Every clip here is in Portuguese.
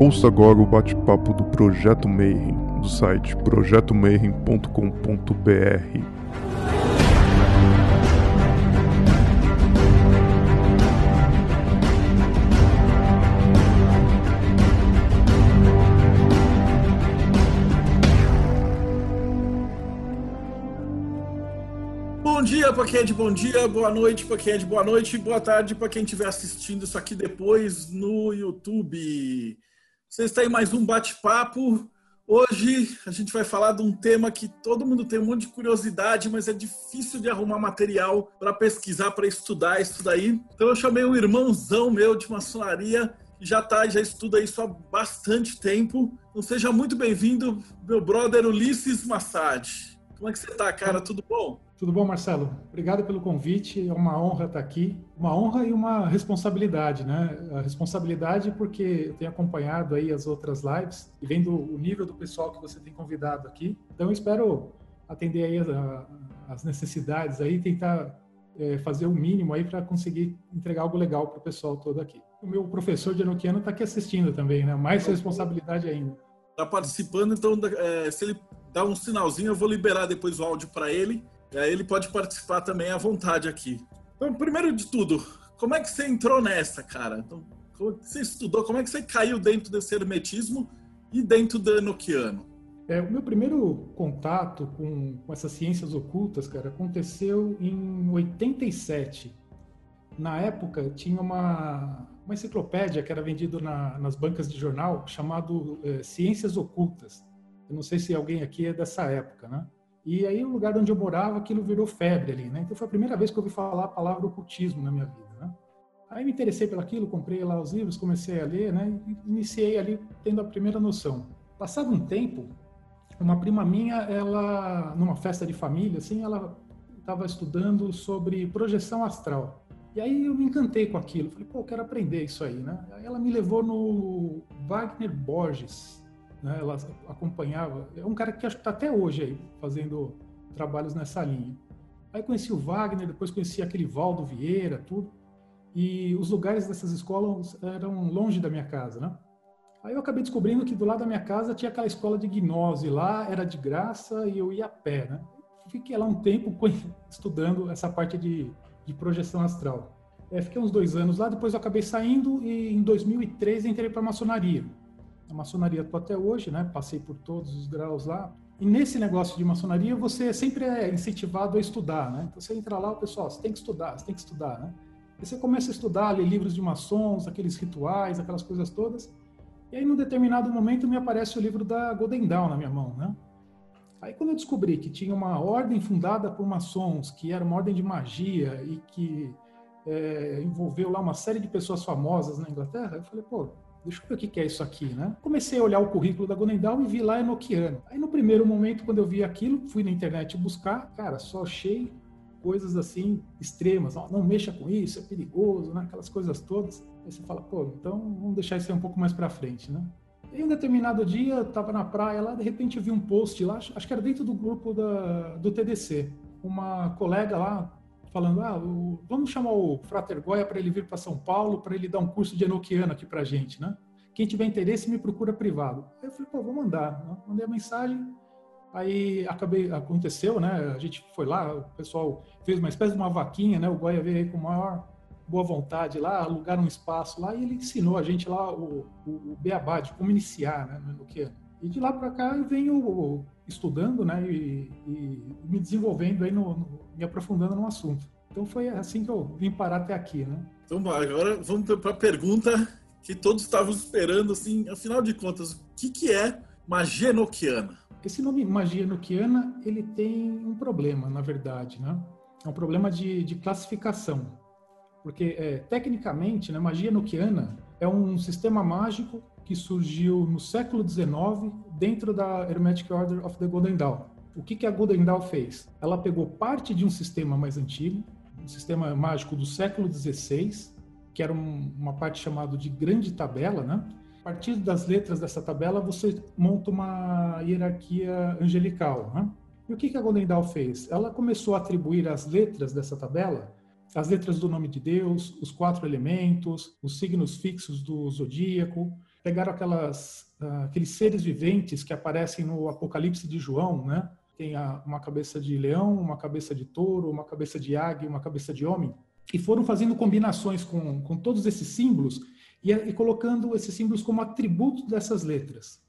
Ouça agora o bate-papo do Projeto Mayhem, do site projetomayhem.com.br. Bom dia para quem é de bom dia, boa noite para quem é de boa noite, boa tarde para quem estiver assistindo isso aqui depois no YouTube. Você está em mais um bate-papo. Hoje a gente vai falar de um tema que todo mundo tem um monte de curiosidade, mas é difícil de arrumar material para pesquisar, para estudar isso daí. Então eu chamei um irmãozão meu de maçonaria que já tá, já estuda isso há bastante tempo. Então seja muito bem-vindo, meu brother Ulisses Massad. Como é que você tá, cara? Tudo bom? Tudo bom, Marcelo? Obrigado pelo convite. É uma honra estar aqui. Uma honra e uma responsabilidade, né? A responsabilidade porque eu tenho acompanhado aí as outras lives e vendo o nível do pessoal que você tem convidado aqui. Então, eu espero atender aí as necessidades aí, tentar é, fazer o mínimo aí para conseguir entregar algo legal para o pessoal todo aqui. O meu professor de Enoquiano está aqui assistindo também, né? Mais responsabilidade ainda. Está participando, então é, se ele dá um sinalzinho, eu vou liberar depois o áudio para ele. E aí ele pode participar também à vontade aqui. Então, primeiro de tudo, como é que você entrou nessa, cara? Então, como você estudou? Como é que você caiu dentro desse hermetismo e dentro do enoquiano? É, o meu primeiro contato com, com essas ciências ocultas, cara, aconteceu em 87. Na época, tinha uma, uma enciclopédia que era vendida na, nas bancas de jornal chamado é, Ciências Ocultas. Eu não sei se alguém aqui é dessa época, né? E aí, o lugar onde eu morava, aquilo virou febre ali, né? Então, foi a primeira vez que eu ouvi falar a palavra ocultismo na minha vida, né? Aí, me interessei pelo aquilo, comprei lá os livros, comecei a ler, né? Iniciei ali tendo a primeira noção. Passado um tempo, uma prima minha, ela, numa festa de família, assim, ela estava estudando sobre projeção astral. E aí eu me encantei com aquilo. Falei, pô, eu quero aprender isso aí, né? Aí ela me levou no Wagner Borges, né? Ela acompanhava, é um cara que acho que está até hoje aí fazendo trabalhos nessa linha. Aí conheci o Wagner, depois conheci aquele Valdo Vieira, tudo. E os lugares dessas escolas eram longe da minha casa, né? Aí eu acabei descobrindo que do lado da minha casa tinha aquela escola de gnose lá, era de graça e eu ia a pé, né? Fiquei lá um tempo estudando essa parte de, de projeção astral. É, fiquei uns dois anos lá, depois eu acabei saindo e em 2013 entrei para a maçonaria na maçonaria estou até hoje, né? Passei por todos os graus lá. E nesse negócio de maçonaria, você sempre é incentivado a estudar, né? Então você entra lá, o pessoal, você tem que estudar, você tem que estudar, né? E você começa a estudar, ler livros de maçons, aqueles rituais, aquelas coisas todas. E aí, num determinado momento, me aparece o livro da Golden Dawn na minha mão, né? Aí, quando eu descobri que tinha uma ordem fundada por maçons, que era uma ordem de magia e que é, envolveu lá uma série de pessoas famosas na Inglaterra, eu falei, pô, deixa eu ver o que é isso aqui, né? Comecei a olhar o currículo da Gonendal e vi lá Enoquiano. Aí no primeiro momento, quando eu vi aquilo, fui na internet buscar, cara, só achei coisas assim extremas, não mexa com isso, é perigoso, né? Aquelas coisas todas. Aí você fala, pô, então vamos deixar isso aí um pouco mais para frente, né? E um determinado dia, eu tava na praia lá, de repente eu vi um post lá, acho que era dentro do grupo da, do TDC. Uma colega lá falando, ah, o, vamos chamar o Frater Goya para ele vir para São Paulo, para ele dar um curso de enoquiano aqui para a gente, né? Quem tiver interesse me procura privado. Aí eu falei, pô, vou mandar. Né? Mandei a mensagem, aí acabei, aconteceu, né? A gente foi lá, o pessoal fez uma espécie de uma vaquinha, né? O Goya veio aí com maior boa vontade lá, alugaram um espaço lá e ele ensinou a gente lá o, o, o beabá de como iniciar, né, no enoquiano. E de lá para cá eu venho estudando, né, e, e me desenvolvendo aí, no, no, me aprofundando no assunto. Então foi assim que eu vim parar até aqui, né? Então agora vamos para a pergunta que todos estavam esperando, assim, afinal de contas, o que, que é magia enoquiana? Esse nome magia enoquiana, ele tem um problema, na verdade, né? É um problema de, de classificação. Porque, é, tecnicamente, né, magia enoquiana é um sistema mágico que surgiu no século XIX dentro da Hermetic Order of the Golden Dawn. O que, que a Golden Dawn fez? Ela pegou parte de um sistema mais antigo, um sistema mágico do século XVI, que era um, uma parte chamada de grande tabela, né? A partir das letras dessa tabela, você monta uma hierarquia angelical, né? E o que, que a Golden Dawn fez? Ela começou a atribuir as letras dessa tabela as letras do nome de Deus, os quatro elementos, os signos fixos do zodíaco, Pegaram aquelas, uh, aqueles seres viventes que aparecem no Apocalipse de João, né? Tem uma cabeça de leão, uma cabeça de touro, uma cabeça de águia, uma cabeça de homem. E foram fazendo combinações com, com todos esses símbolos e, e colocando esses símbolos como atributo dessas letras.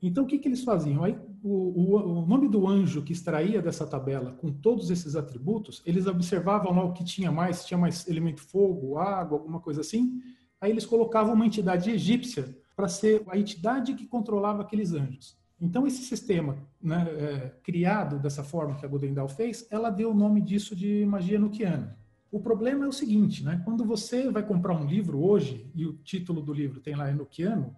Então, o que, que eles faziam? Aí, o, o, o, nome do anjo que extraía dessa tabela com todos esses atributos, eles observavam lá o que tinha mais, tinha mais elemento fogo, água, alguma coisa assim. Aí eles colocavam uma entidade egípcia para ser a entidade que controlava aqueles anjos. Então, esse sistema né, é, criado dessa forma que a Godendal fez, ela deu o nome disso de magia nuquiana. O problema é o seguinte, né? Quando você vai comprar um livro hoje e o título do livro tem lá Enochiano,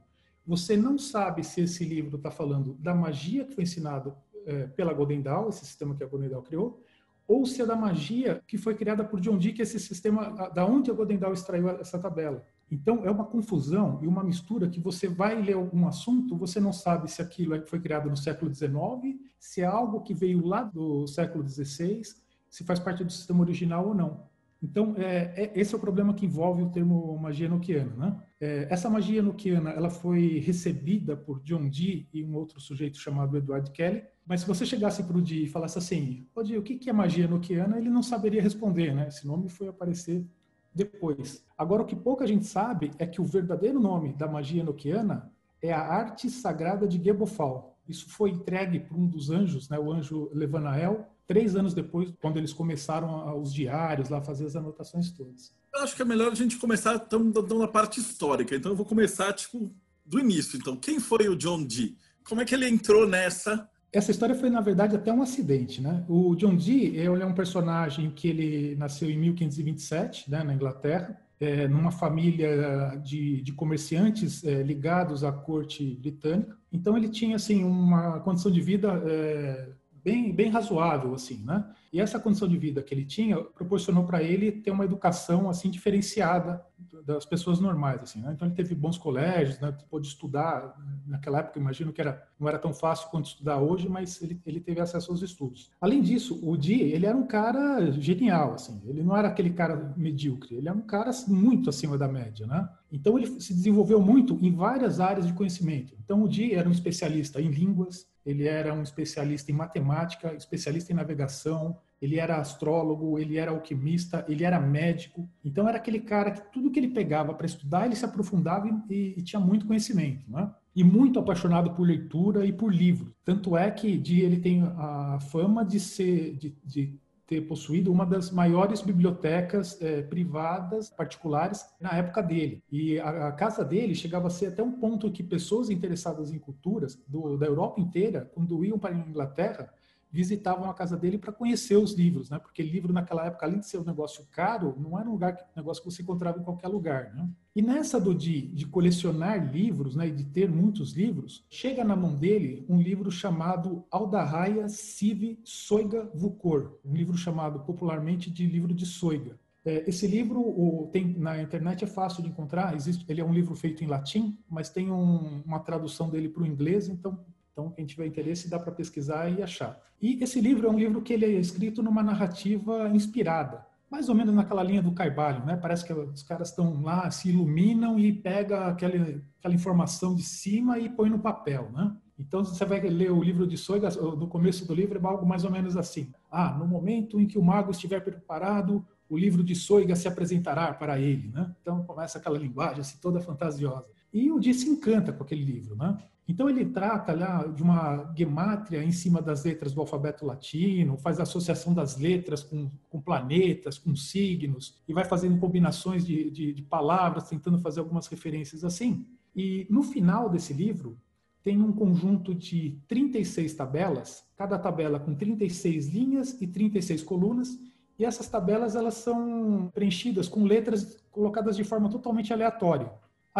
você não sabe se esse livro está falando da magia que foi ensinado é, pela Golden Dawn, esse sistema que a Golden Dawn criou, ou se é da magia que foi criada por John Dee, que é esse sistema, da onde a Golden Dawn extraiu essa tabela. Então, é uma confusão e uma mistura que você vai ler algum assunto, você não sabe se aquilo é, foi criado no século XIX, se é algo que veio lá do século XVI, se faz parte do sistema original ou não. Então, é, é, esse é o problema que envolve o termo magia enoquiana. Né? É, essa magia enoquiana ela foi recebida por John Dee e um outro sujeito chamado Edward Kelly, mas se você chegasse para o Dee e falasse assim, oh, Dee, o que é magia enoquiana, ele não saberia responder. Né? Esse nome foi aparecer depois. Agora, o que pouca gente sabe é que o verdadeiro nome da magia enoquiana é a arte sagrada de Gebofal. Isso foi entregue por um dos anjos, né, o anjo Levanael, três anos depois, quando eles começaram os diários lá, fazer as anotações todas. Eu acho que é melhor a gente começar tão, na parte histórica. Então eu vou começar tipo do início. Então, quem foi o John Dee? Como é que ele entrou nessa? Essa história foi na verdade até um acidente, né? O John Dee, ele é um personagem que ele nasceu em 1527, né, na Inglaterra. É, numa família de, de comerciantes é, ligados à corte britânica. Então ele tinha assim uma condição de vida é, bem, bem razoável, assim, né? E essa condição de vida que ele tinha proporcionou para ele ter uma educação, assim, diferenciada das pessoas normais, assim, né? Então ele teve bons colégios, né? Pôde estudar, naquela época, imagino que era, não era tão fácil quanto estudar hoje, mas ele, ele teve acesso aos estudos. Além disso, o Di, ele era um cara genial, assim, ele não era aquele cara medíocre, ele era um cara muito acima da média, né? Então ele se desenvolveu muito em várias áreas de conhecimento. Então o Di era um especialista em línguas, ele era um especialista em matemática, especialista em navegação, ele era astrólogo, ele era alquimista, ele era médico. Então era aquele cara que tudo que ele pegava para estudar, ele se aprofundava e, e, tinha muito conhecimento, né? E muito apaixonado por leitura e por livros. Tanto é que de, ele tem a fama de ser de, de ter possuído uma das maiores bibliotecas é, privadas particulares na época dele. E a, a, casa dele chegava a ser até um ponto que pessoas interessadas em culturas do, da Europa inteira, quando iam para a Inglaterra, visitavam a casa dele para conhecer os livros, né? Porque livro naquela época, além de ser um negócio caro, não era um lugar um negócio que você encontrava em qualquer lugar, né? E nessa do de, de colecionar livros, né, e de ter muitos livros, chega na mão dele um livro chamado Aldarraia Sive Soiga Vucor, um livro chamado popularmente de livro de Soiga. É, esse livro tem na internet é fácil de encontrar. Existe, ele é um livro feito em latim, mas tem um, uma tradução dele para o inglês, então então, quem tiver interesse, dá para pesquisar e achar. E esse livro é um livro que ele é escrito numa narrativa inspirada, mais ou menos naquela linha do Carvalho, né? Parece que os caras estão lá, se iluminam e pega aquela, aquela informação de cima e põe no papel, né? Então, você vai ler o livro de Soigas, no começo do livro é algo mais ou menos assim. Ah, no momento em que o mago estiver preparado, o livro de Soiga se apresentará para ele, né? Então, começa aquela linguagem assim, toda fantasiosa. E o Di se encanta com aquele livro, né? Então ele trata lá de uma gemátria em cima das letras do alfabeto latino, faz associação das letras com, com planetas, com signos, e vai fazendo combinações de, de, de palavras, tentando fazer algumas referências assim. E no final desse livro, tem um conjunto de 36 tabelas, cada tabela com 36 linhas e 36 colunas, e essas tabelas elas são preenchidas com letras colocadas de forma totalmente aleatória.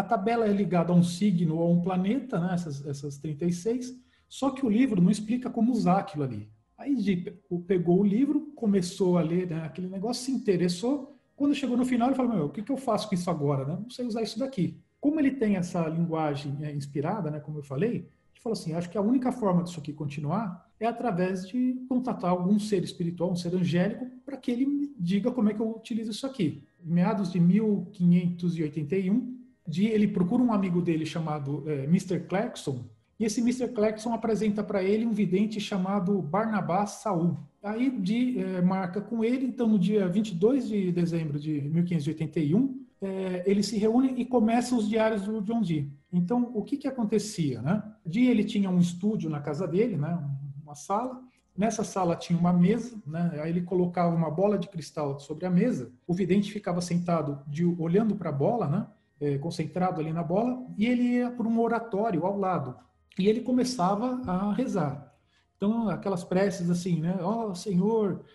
A tabela é ligada a um signo ou a um planeta, né, essas, essas 36, só que o livro não explica como usar aquilo ali. Aí pegou o livro, começou a ler né, aquele negócio, se interessou. Quando chegou no final, ele falou: Meu, o que, que eu faço com isso agora? Né? Não sei usar isso daqui. Como ele tem essa linguagem é, inspirada, né, como eu falei, ele falou assim: Acho que a única forma disso aqui continuar é através de contatar algum ser espiritual, um ser angélico, para que ele me diga como é que eu utilizo isso aqui. Em meados de 1581, de ele procura um amigo dele chamado é, Mr. Clarkson, e esse Mr. Clarkson apresenta para ele um vidente chamado Barnabás Saul. Aí de é, marca com ele, então no dia 22 de dezembro de 1581, é, ele se reúne e começa os diários do John Dee. Então, o que que acontecia, né? Dee, ele tinha um estúdio na casa dele, né? Uma sala. Nessa sala tinha uma mesa, né? Aí ele colocava uma bola de cristal sobre a mesa. O vidente ficava sentado de, olhando para a bola, né? É, concentrado ali na bola, e ele ia para um oratório ao lado. E ele começava a rezar. Então, aquelas preces assim, né? Ó oh, Senhor,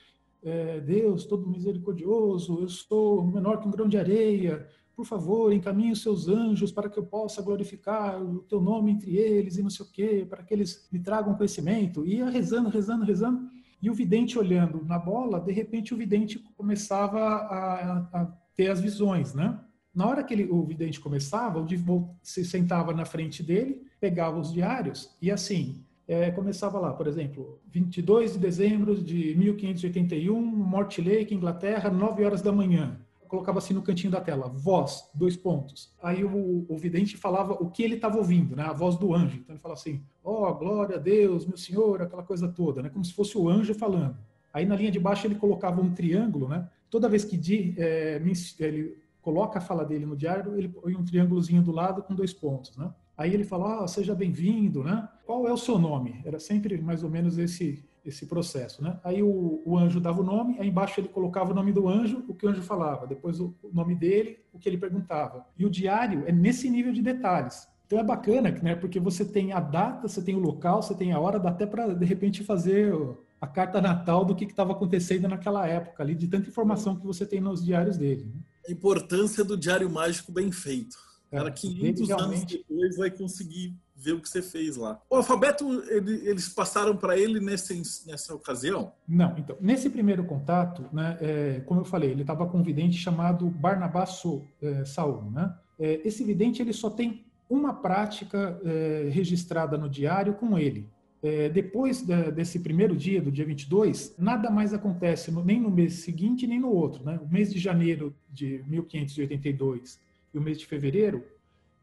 é, Deus todo misericordioso, eu sou menor que um grão de areia, por favor, encaminhe os seus anjos para que eu possa glorificar o teu nome entre eles e não sei o quê, para que eles me tragam conhecimento. E ia rezando, rezando, rezando. E o vidente olhando na bola, de repente o vidente começava a, a ter as visões, né? Na hora que ele, o vidente começava, o se sentava na frente dele, pegava os diários e assim, é, começava lá, por exemplo, 22 de dezembro de 1581, Mortlake, Inglaterra, 9 horas da manhã. colocava assim no cantinho da tela, voz, dois pontos. Aí o, o vidente falava o que ele estava ouvindo, né? a voz do anjo. Então ele fala assim, ó, oh, glória a Deus, meu senhor, aquela coisa toda, né? como se fosse o anjo falando. Aí na linha de baixo ele colocava um triângulo, né? Toda vez que é, ele coloca a fala dele no diário, ele põe um triângulozinho do lado com dois pontos, né? Aí ele fala, ah, seja bem-vindo, né? Qual é o seu nome? Era sempre mais ou menos esse esse processo, né? Aí o, o, anjo dava o nome, aí embaixo ele colocava o nome do anjo, o que o anjo falava, depois o, o nome dele, o que ele perguntava. E o diário é nesse nível de detalhes. Então é bacana, né? Porque você tem a data, você tem o local, você tem a hora, dá até para de repente fazer a carta natal do que estava acontecendo naquela época ali, de tanta informação que você tem nos diários dele. Né? A importância do diário mágico bem feito. Cara, 500 anos depois vai conseguir ver o que você fez lá. O alfabeto, ele, eles passaram para ele nesse, nessa ocasião? Não, então, nesse primeiro contato, né, é, como eu falei, ele estava com um vidente chamado Barnabás é, Saul. Né? É, esse vidente ele só tem uma prática é, registrada no diário com ele. É, depois da, desse primeiro dia, do dia 22, nada mais acontece no, nem no mês seguinte nem no outro. Né? O mês de janeiro de 1582 e o mês de fevereiro,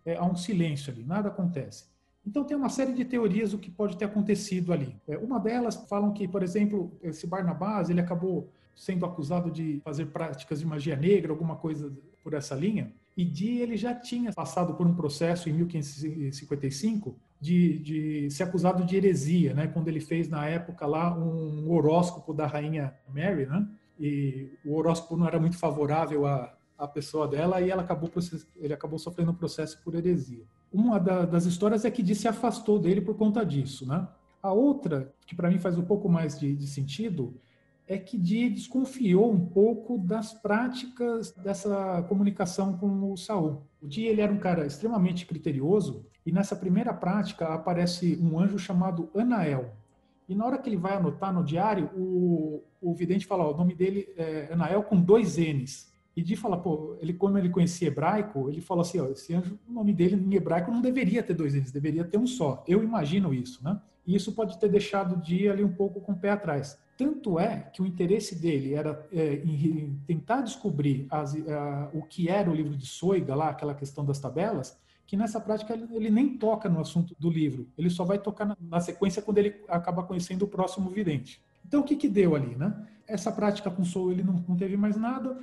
é, há um silêncio ali, nada acontece. Então tem uma série de teorias do que pode ter acontecido ali. É, uma delas falam que, por exemplo, esse Barnabás ele acabou sendo acusado de fazer práticas de magia negra, alguma coisa por essa linha. E Di ele já tinha passado por um processo em 1555 de, de ser acusado de heresia, né? Quando ele fez na época lá um horóscopo da rainha Mary, né? E o horóscopo não era muito favorável a a pessoa dela e ela acabou ele acabou sofrendo um processo por heresia. Uma da, das histórias é que Dee se afastou dele por conta disso, né? A outra, que para mim faz um pouco mais de, de sentido, é que Dee desconfiou um pouco das práticas dessa comunicação com o Saul. O Dee ele era um cara extremamente criterioso e nessa primeira prática aparece um anjo chamado Anael. E na hora que ele vai anotar no diário, o, o vidente fala, ó, o nome dele é Anael com dois N's. E de falar, pô, ele como ele conhecia hebraico, ele falou assim, ó, esse anjo, o nome dele em hebraico não deveria ter dois eles, deveria ter um só. Eu imagino isso, né? E isso pode ter deixado o dia ali um pouco com o pé atrás. Tanto é que o interesse dele era é, em tentar descobrir as, a, o que era o livro de Soiga, lá, aquela questão das tabelas, que nessa prática ele, ele, nem toca no assunto do livro, ele só vai tocar na, na sequência quando ele acaba conhecendo o próximo vidente. Então o que que deu ali, né? Essa prática com Soul ele não, não teve mais nada,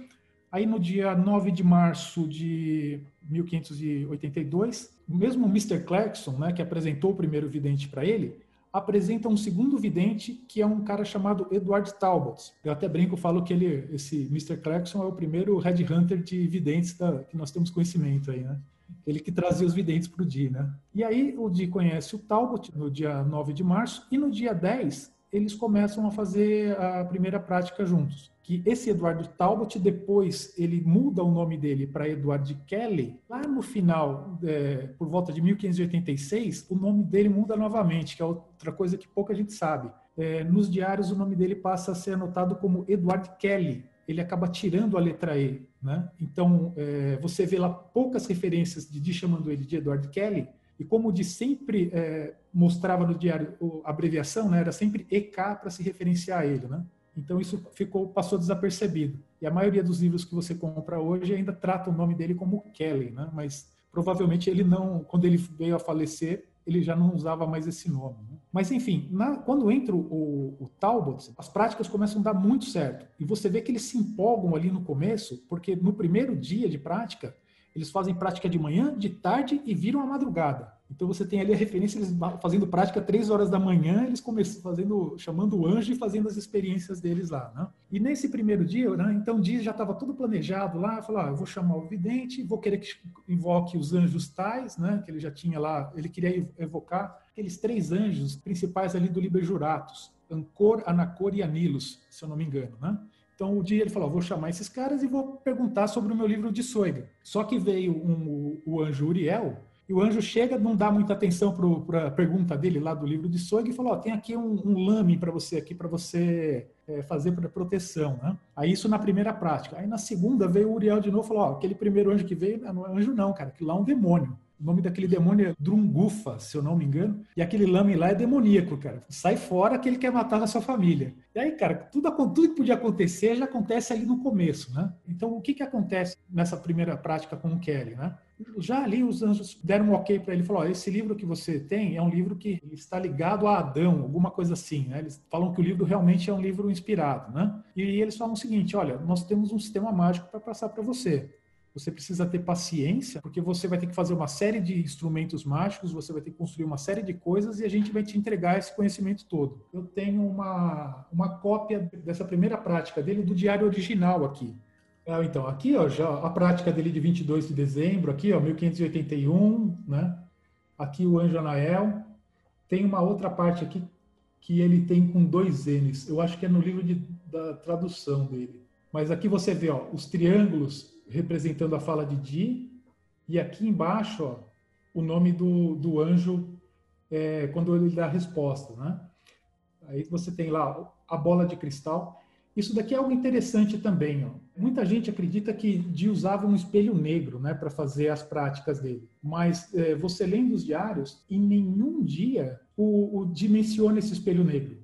Aí no dia 9 de março de 1582, o mesmo Mr. Clarkson, né, que apresentou o primeiro vidente para ele, apresenta um segundo vidente que é um cara chamado Edward Talbot. Eu até brinco, falo que ele, esse Mr. Clarkson é o primeiro headhunter de videntes da, que nós temos conhecimento aí, né? Ele que trazia os videntes para o Di, né? E aí o Di conhece o Talbot no dia 9 de março e no dia 10 eles começam a fazer a primeira prática juntos. Que esse Eduardo Talbot, depois ele muda o nome dele para Eduardo Kelly. Lá no final, é, por volta de 1586, o nome dele muda novamente, que é outra coisa que pouca gente sabe. É, nos diários, o nome dele passa a ser anotado como Edward Kelly. Ele acaba tirando a letra E. Né? Então, é, você vê lá poucas referências de, de chamando ele de Edward Kelly, e como de sempre é, mostrava no diário a abreviação, né, era sempre EK para se referenciar a ele, né? Então isso ficou passou desapercebido. E a maioria dos livros que você compra hoje ainda trata o nome dele como Kelly, né? Mas provavelmente ele não, quando ele veio a falecer, ele já não usava mais esse nome. Né? Mas, enfim, na, quando entra o, o, Talbot, as práticas começam a dar muito certo. E você vê que eles se empolgam ali no começo, porque no primeiro dia de prática, eles fazem prática de manhã, de tarde e viram a madrugada. Então você tem ali a referência, eles fazendo prática três horas da manhã, eles começam fazendo, chamando o anjo e fazendo as experiências deles lá, né? E nesse primeiro dia, né, então o dia já estava tudo planejado lá, falou, ah, eu vou chamar o vidente, vou querer que invoque os anjos tais, né? Que ele já tinha lá, ele queria evocar aqueles três anjos principais ali do Liber Juratus, Ancor, Anacor e Anilos, se eu não me engano, né? Então, o dia ele falou: vou chamar esses caras e vou perguntar sobre o meu livro de Soiga. Só que veio um, o, o anjo Uriel, e o anjo chega, não dá muita atenção para a pergunta dele lá do livro de Soig e falou: ó, tem aqui um, um lame para você aqui para você é, fazer para proteção, né? Aí isso na primeira prática. Aí na segunda veio o Uriel de novo falou: ó, aquele primeiro anjo que veio não é anjo não, cara, aquilo lá é um demônio. O nome daquele demônio é Drungufa, se eu não me engano. E aquele lame lá é demoníaco, cara. Sai fora que ele quer matar a sua família. E aí, cara, tudo, tudo que podia acontecer já acontece ali no começo, né? Então, o que, que acontece nessa primeira prática com o Kelly, né? Já ali os anjos deram um ok para ele, falou: esse livro que você tem é um livro que está ligado a Adão, alguma coisa assim, né? Eles falam que o livro realmente é um livro inspirado, né? E eles falam o seguinte: olha, nós temos um sistema mágico para passar para você. Você precisa ter paciência, porque você vai ter que fazer uma série de instrumentos mágicos, você vai ter que construir uma série de coisas e a gente vai te entregar esse conhecimento todo. Eu tenho uma, uma cópia dessa primeira prática dele do diário original aqui. É, então, aqui ó, já a prática dele de 22 de dezembro, aqui ó, 1581, né? Aqui o Anjo Anael. Tem uma outra parte aqui que ele tem com dois N's. Eu acho que é no livro de, da tradução dele. Mas aqui você vê ó, os triângulos representando a fala de Di, e aqui embaixo ó, o nome do, do anjo é, quando ele dá a resposta. Né? Aí você tem lá a bola de cristal. Isso daqui é algo interessante também. Ó. Muita gente acredita que Di usava um espelho negro né, para fazer as práticas dele. Mas é, você lendo os diários, em nenhum dia o, o Di menciona esse espelho negro.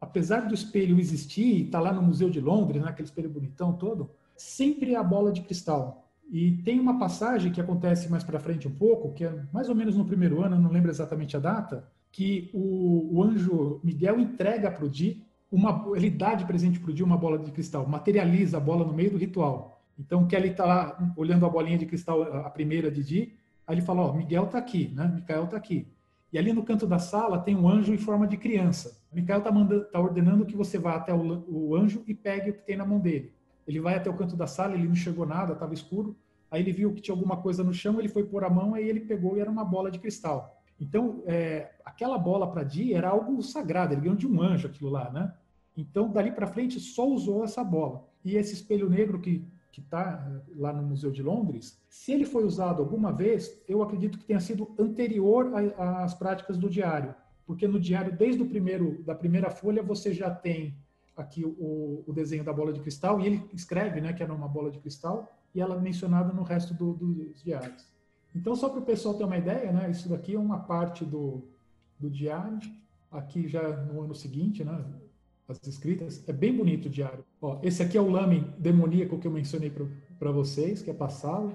Apesar do espelho existir e estar tá lá no Museu de Londres, né, aquele espelho bonitão todo, sempre a bola de cristal. E tem uma passagem que acontece mais para frente um pouco, que é mais ou menos no primeiro ano, não lembro exatamente a data, que o, o anjo Miguel entrega para o Di, uma, ele dá de presente para o Di uma bola de cristal, materializa a bola no meio do ritual. Então, Kelly está lá olhando a bolinha de cristal, a primeira de Di, aí ele fala, ó, Miguel está aqui, né? Micael está aqui. E ali no canto da sala tem um anjo em forma de criança. Micael está tá ordenando que você vá até o, o anjo e pegue o que tem na mão dele. Ele vai até o canto da sala, ele não enxergou nada, estava escuro. Aí ele viu que tinha alguma coisa no chão, ele foi pôr a mão, aí ele pegou e era uma bola de cristal. Então, é, aquela bola para Di era algo sagrado, ele ganhou de um anjo aquilo lá, né? Então, dali para frente, só usou essa bola. E esse espelho negro que que está é, lá no Museu de Londres, se ele foi usado alguma vez, eu acredito que tenha sido anterior às práticas do diário, porque no diário, desde o primeiro da primeira folha, você já tem aqui o, o, desenho da bola de cristal e ele escreve, né, que era uma bola de cristal e ela é mencionada no resto do, dos diários. Então, só para o pessoal ter uma ideia, né, isso daqui é uma parte do, do diário. Aqui já no ano seguinte, né, as escritas. É bem bonito o diário. Ó, esse aqui é o lame demoníaco que eu mencionei para vocês, que é passado.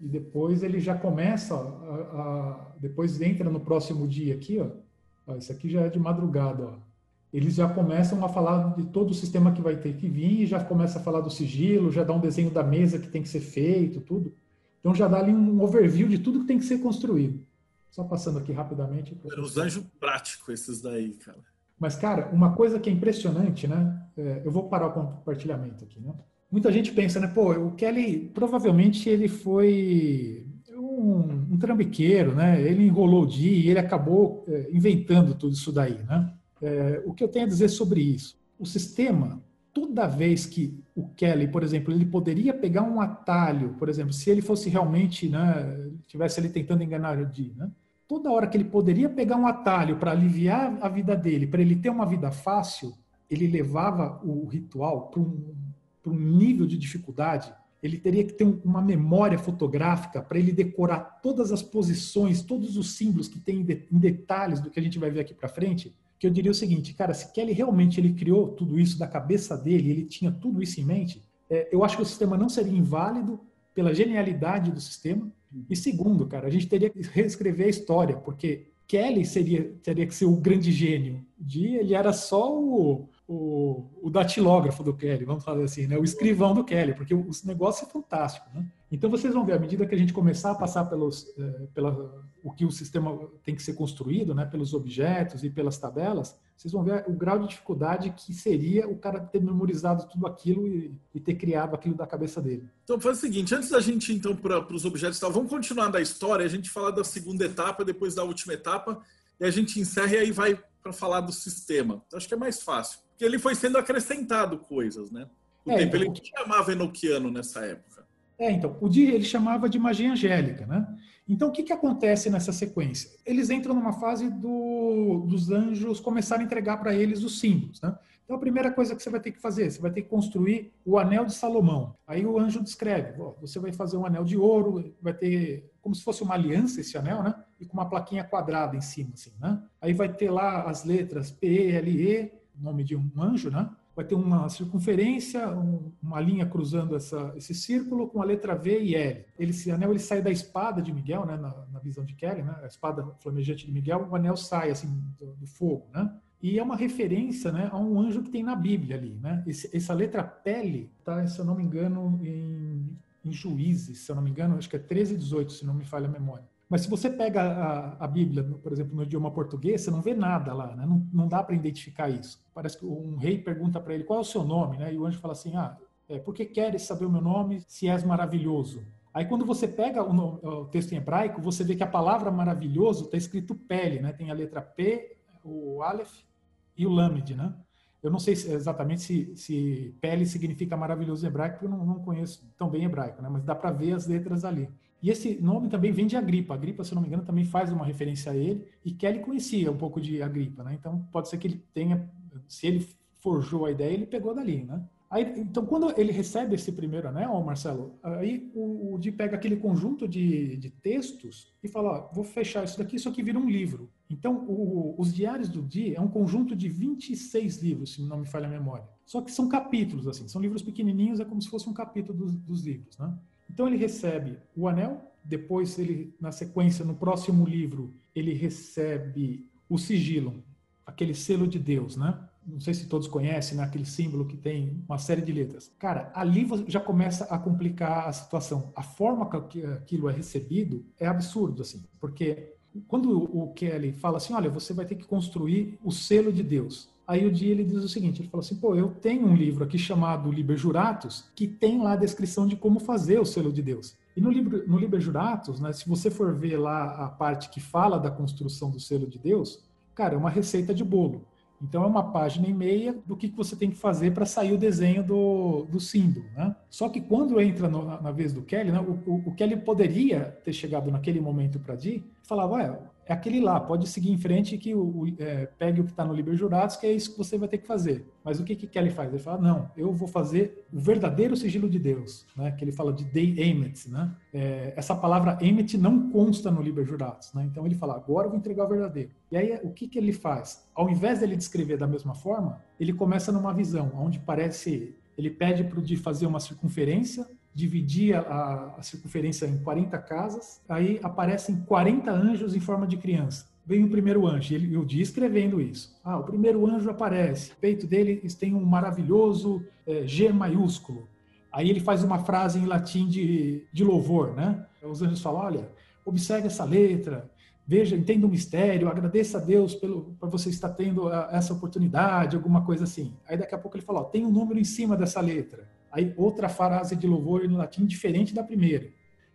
E depois ele já começa, a, a, depois entra no próximo dia aqui, ó. ó. Esse aqui já é de madrugada, ó eles já começam a falar de todo o sistema que vai ter que vir, já começa a falar do sigilo, já dá um desenho da mesa que tem que ser feito, tudo. Então já dá ali um overview de tudo que tem que ser construído. Só passando aqui rapidamente. Eram os anjos práticos esses daí, cara. Mas, cara, uma coisa que é impressionante, né? É, eu vou parar o compartilhamento aqui, né? Muita gente pensa, né? Pô, o Kelly, provavelmente ele foi um, um trambiqueiro, né? Ele enrolou o dia e ele acabou é, inventando tudo isso daí, né? É, o que eu tenho a dizer sobre isso? O sistema, toda vez que o Kelly, por exemplo, ele poderia pegar um atalho, por exemplo, se ele fosse realmente, né, tivesse ele tentando enganar o Dee, né? Toda hora que ele poderia pegar um atalho para aliviar a vida dele, para ele ter uma vida fácil, ele levava o ritual para um, um nível de dificuldade ele teria que ter uma memória fotográfica para ele decorar todas as posições, todos os símbolos que tem em detalhes do que a gente vai ver aqui para frente, que eu diria o seguinte, cara, se Kelly realmente ele criou tudo isso da cabeça dele, ele tinha tudo isso em mente, é, eu acho que o sistema não seria inválido, pela genialidade do sistema. E segundo, cara, a gente teria que reescrever a história, porque Kelly seria, teria que ser o grande gênio. De, ele era só o, o, o, datilógrafo do Kelly, vamos falar assim, né? o escrivão do Kelly, porque o, o negócio é fantástico. Né? Então vocês vão ver, à medida que a gente começar a passar pelos, é, pela, o que o sistema tem que ser construído, né? pelos objetos e pelas tabelas, vocês vão ver o grau de dificuldade que seria o cara ter memorizado tudo aquilo e, e ter criado aquilo da cabeça dele. Então faz o seguinte, antes da gente ir então para os objetos, tal, vamos continuar da história, a gente fala da segunda etapa, depois da última etapa, e a gente encerra e aí vai para falar do sistema. Então, acho que é mais fácil porque ele foi sendo acrescentado coisas, né? O é, tempo ele chamava enoquiano nessa época. É, então, o dia ele chamava de magia angélica, né? Então, o que, que acontece nessa sequência? Eles entram numa fase do, dos anjos começarem a entregar para eles os símbolos, né? Então, a primeira coisa que você vai ter que fazer, você vai ter que construir o anel de Salomão. Aí o anjo descreve, ó, você vai fazer um anel de ouro, vai ter como se fosse uma aliança esse anel, né? E com uma plaquinha quadrada em cima, assim, né? Aí vai ter lá as letras P, L, E, nome de um anjo, né? Vai ter uma circunferência, um, uma linha cruzando essa, esse círculo com a letra V e L. Ele, esse anel ele sai da espada de Miguel, né? Na, na visão de Kelly, né? A espada flamejante de Miguel, o anel sai assim do, do fogo, né? E é uma referência né, a um anjo que tem na Bíblia ali. Né? Esse, essa letra pele está, se eu não me engano, em, em Juízes, se eu não me engano, acho que é 13 e 18, se não me falha a memória. Mas se você pega a, a Bíblia, por exemplo, no idioma português, você não vê nada lá, né? não, não dá para identificar isso. Parece que um rei pergunta para ele qual é o seu nome, né? e o anjo fala assim: Ah, é, por que queres saber o meu nome se és maravilhoso? Aí quando você pega o, o texto em hebraico, você vê que a palavra maravilhoso está escrito pele, né? Tem a letra P, o Aleph e o Lamed, né? Eu não sei exatamente se, se pele significa maravilhoso em hebraico, porque eu não, não conheço tão bem hebraico, né? Mas dá para ver as letras ali. E esse nome também vem de Agripa. Agripa, se não me engano, também faz uma referência a ele. E Kelly conhecia um pouco de Agripa, né? Então pode ser que ele tenha, se ele forjou a ideia, ele pegou dali, né? Aí, então, quando ele recebe esse primeiro anel, Marcelo, aí o, o Di pega aquele conjunto de, de textos e fala: ó, vou fechar isso daqui, isso aqui vira um livro. Então, o, os diários do Di é um conjunto de 26 livros, se não me falha a memória. Só que são capítulos, assim, são livros pequenininhos, é como se fosse um capítulo dos, dos livros, né? Então ele recebe o anel, depois ele na sequência no próximo livro ele recebe o sigilo, aquele selo de Deus, né? Não sei se todos conhecem, né? aquele símbolo que tem uma série de letras. Cara, ali já começa a complicar a situação. A forma que aquilo é recebido é absurdo, assim, porque quando o Kelly fala assim, olha, você vai ter que construir o selo de Deus. Aí o dia ele diz o seguinte, ele fala assim, pô, eu tenho um livro aqui chamado Liber Juratus, que tem lá a descrição de como fazer o selo de Deus. E no, livro, no Liber Juratus, né, se você for ver lá a parte que fala da construção do selo de Deus, cara, é uma receita de bolo. Então é uma página e meia do que você tem que fazer para sair o desenho do, do símbolo. Né? Só que quando entra no, na, na, vez do Kelly, né, o, o, o, Kelly poderia ter chegado naquele momento para Di e falava, é aquele lá, pode seguir em frente que o, o é, pegue o que está no Liber Jurados, que é isso que você vai ter que fazer. Mas o que que Kelly faz? Ele fala, não, eu vou fazer o verdadeiro sigilo de Deus, né? Que ele fala de Dei Emet, né? É, essa palavra Emet não consta no Liber Jurados, né? Então ele fala, agora eu vou entregar o verdadeiro. E aí o que que ele faz? Ao invés dele descrever da mesma forma, ele começa numa visão onde parece ele pede para o de fazer uma circunferência dividia a, a, circunferência em 40 casas, aí aparecem 40 anjos em forma de criança. Vem o primeiro anjo, ele, eu dia escrevendo isso. Ah, o primeiro anjo aparece, o peito dele tem um maravilhoso é, G maiúsculo. Aí ele faz uma frase em latim de, de louvor, né? Os anjos falam, olha, observe essa letra, veja, entenda o mistério, agradeça a Deus pelo por você estar tendo a, essa oportunidade, alguma coisa assim. Aí daqui a pouco ele fala, ó, tem um número em cima dessa letra. Aí outra frase de louvor no latim diferente da primeira.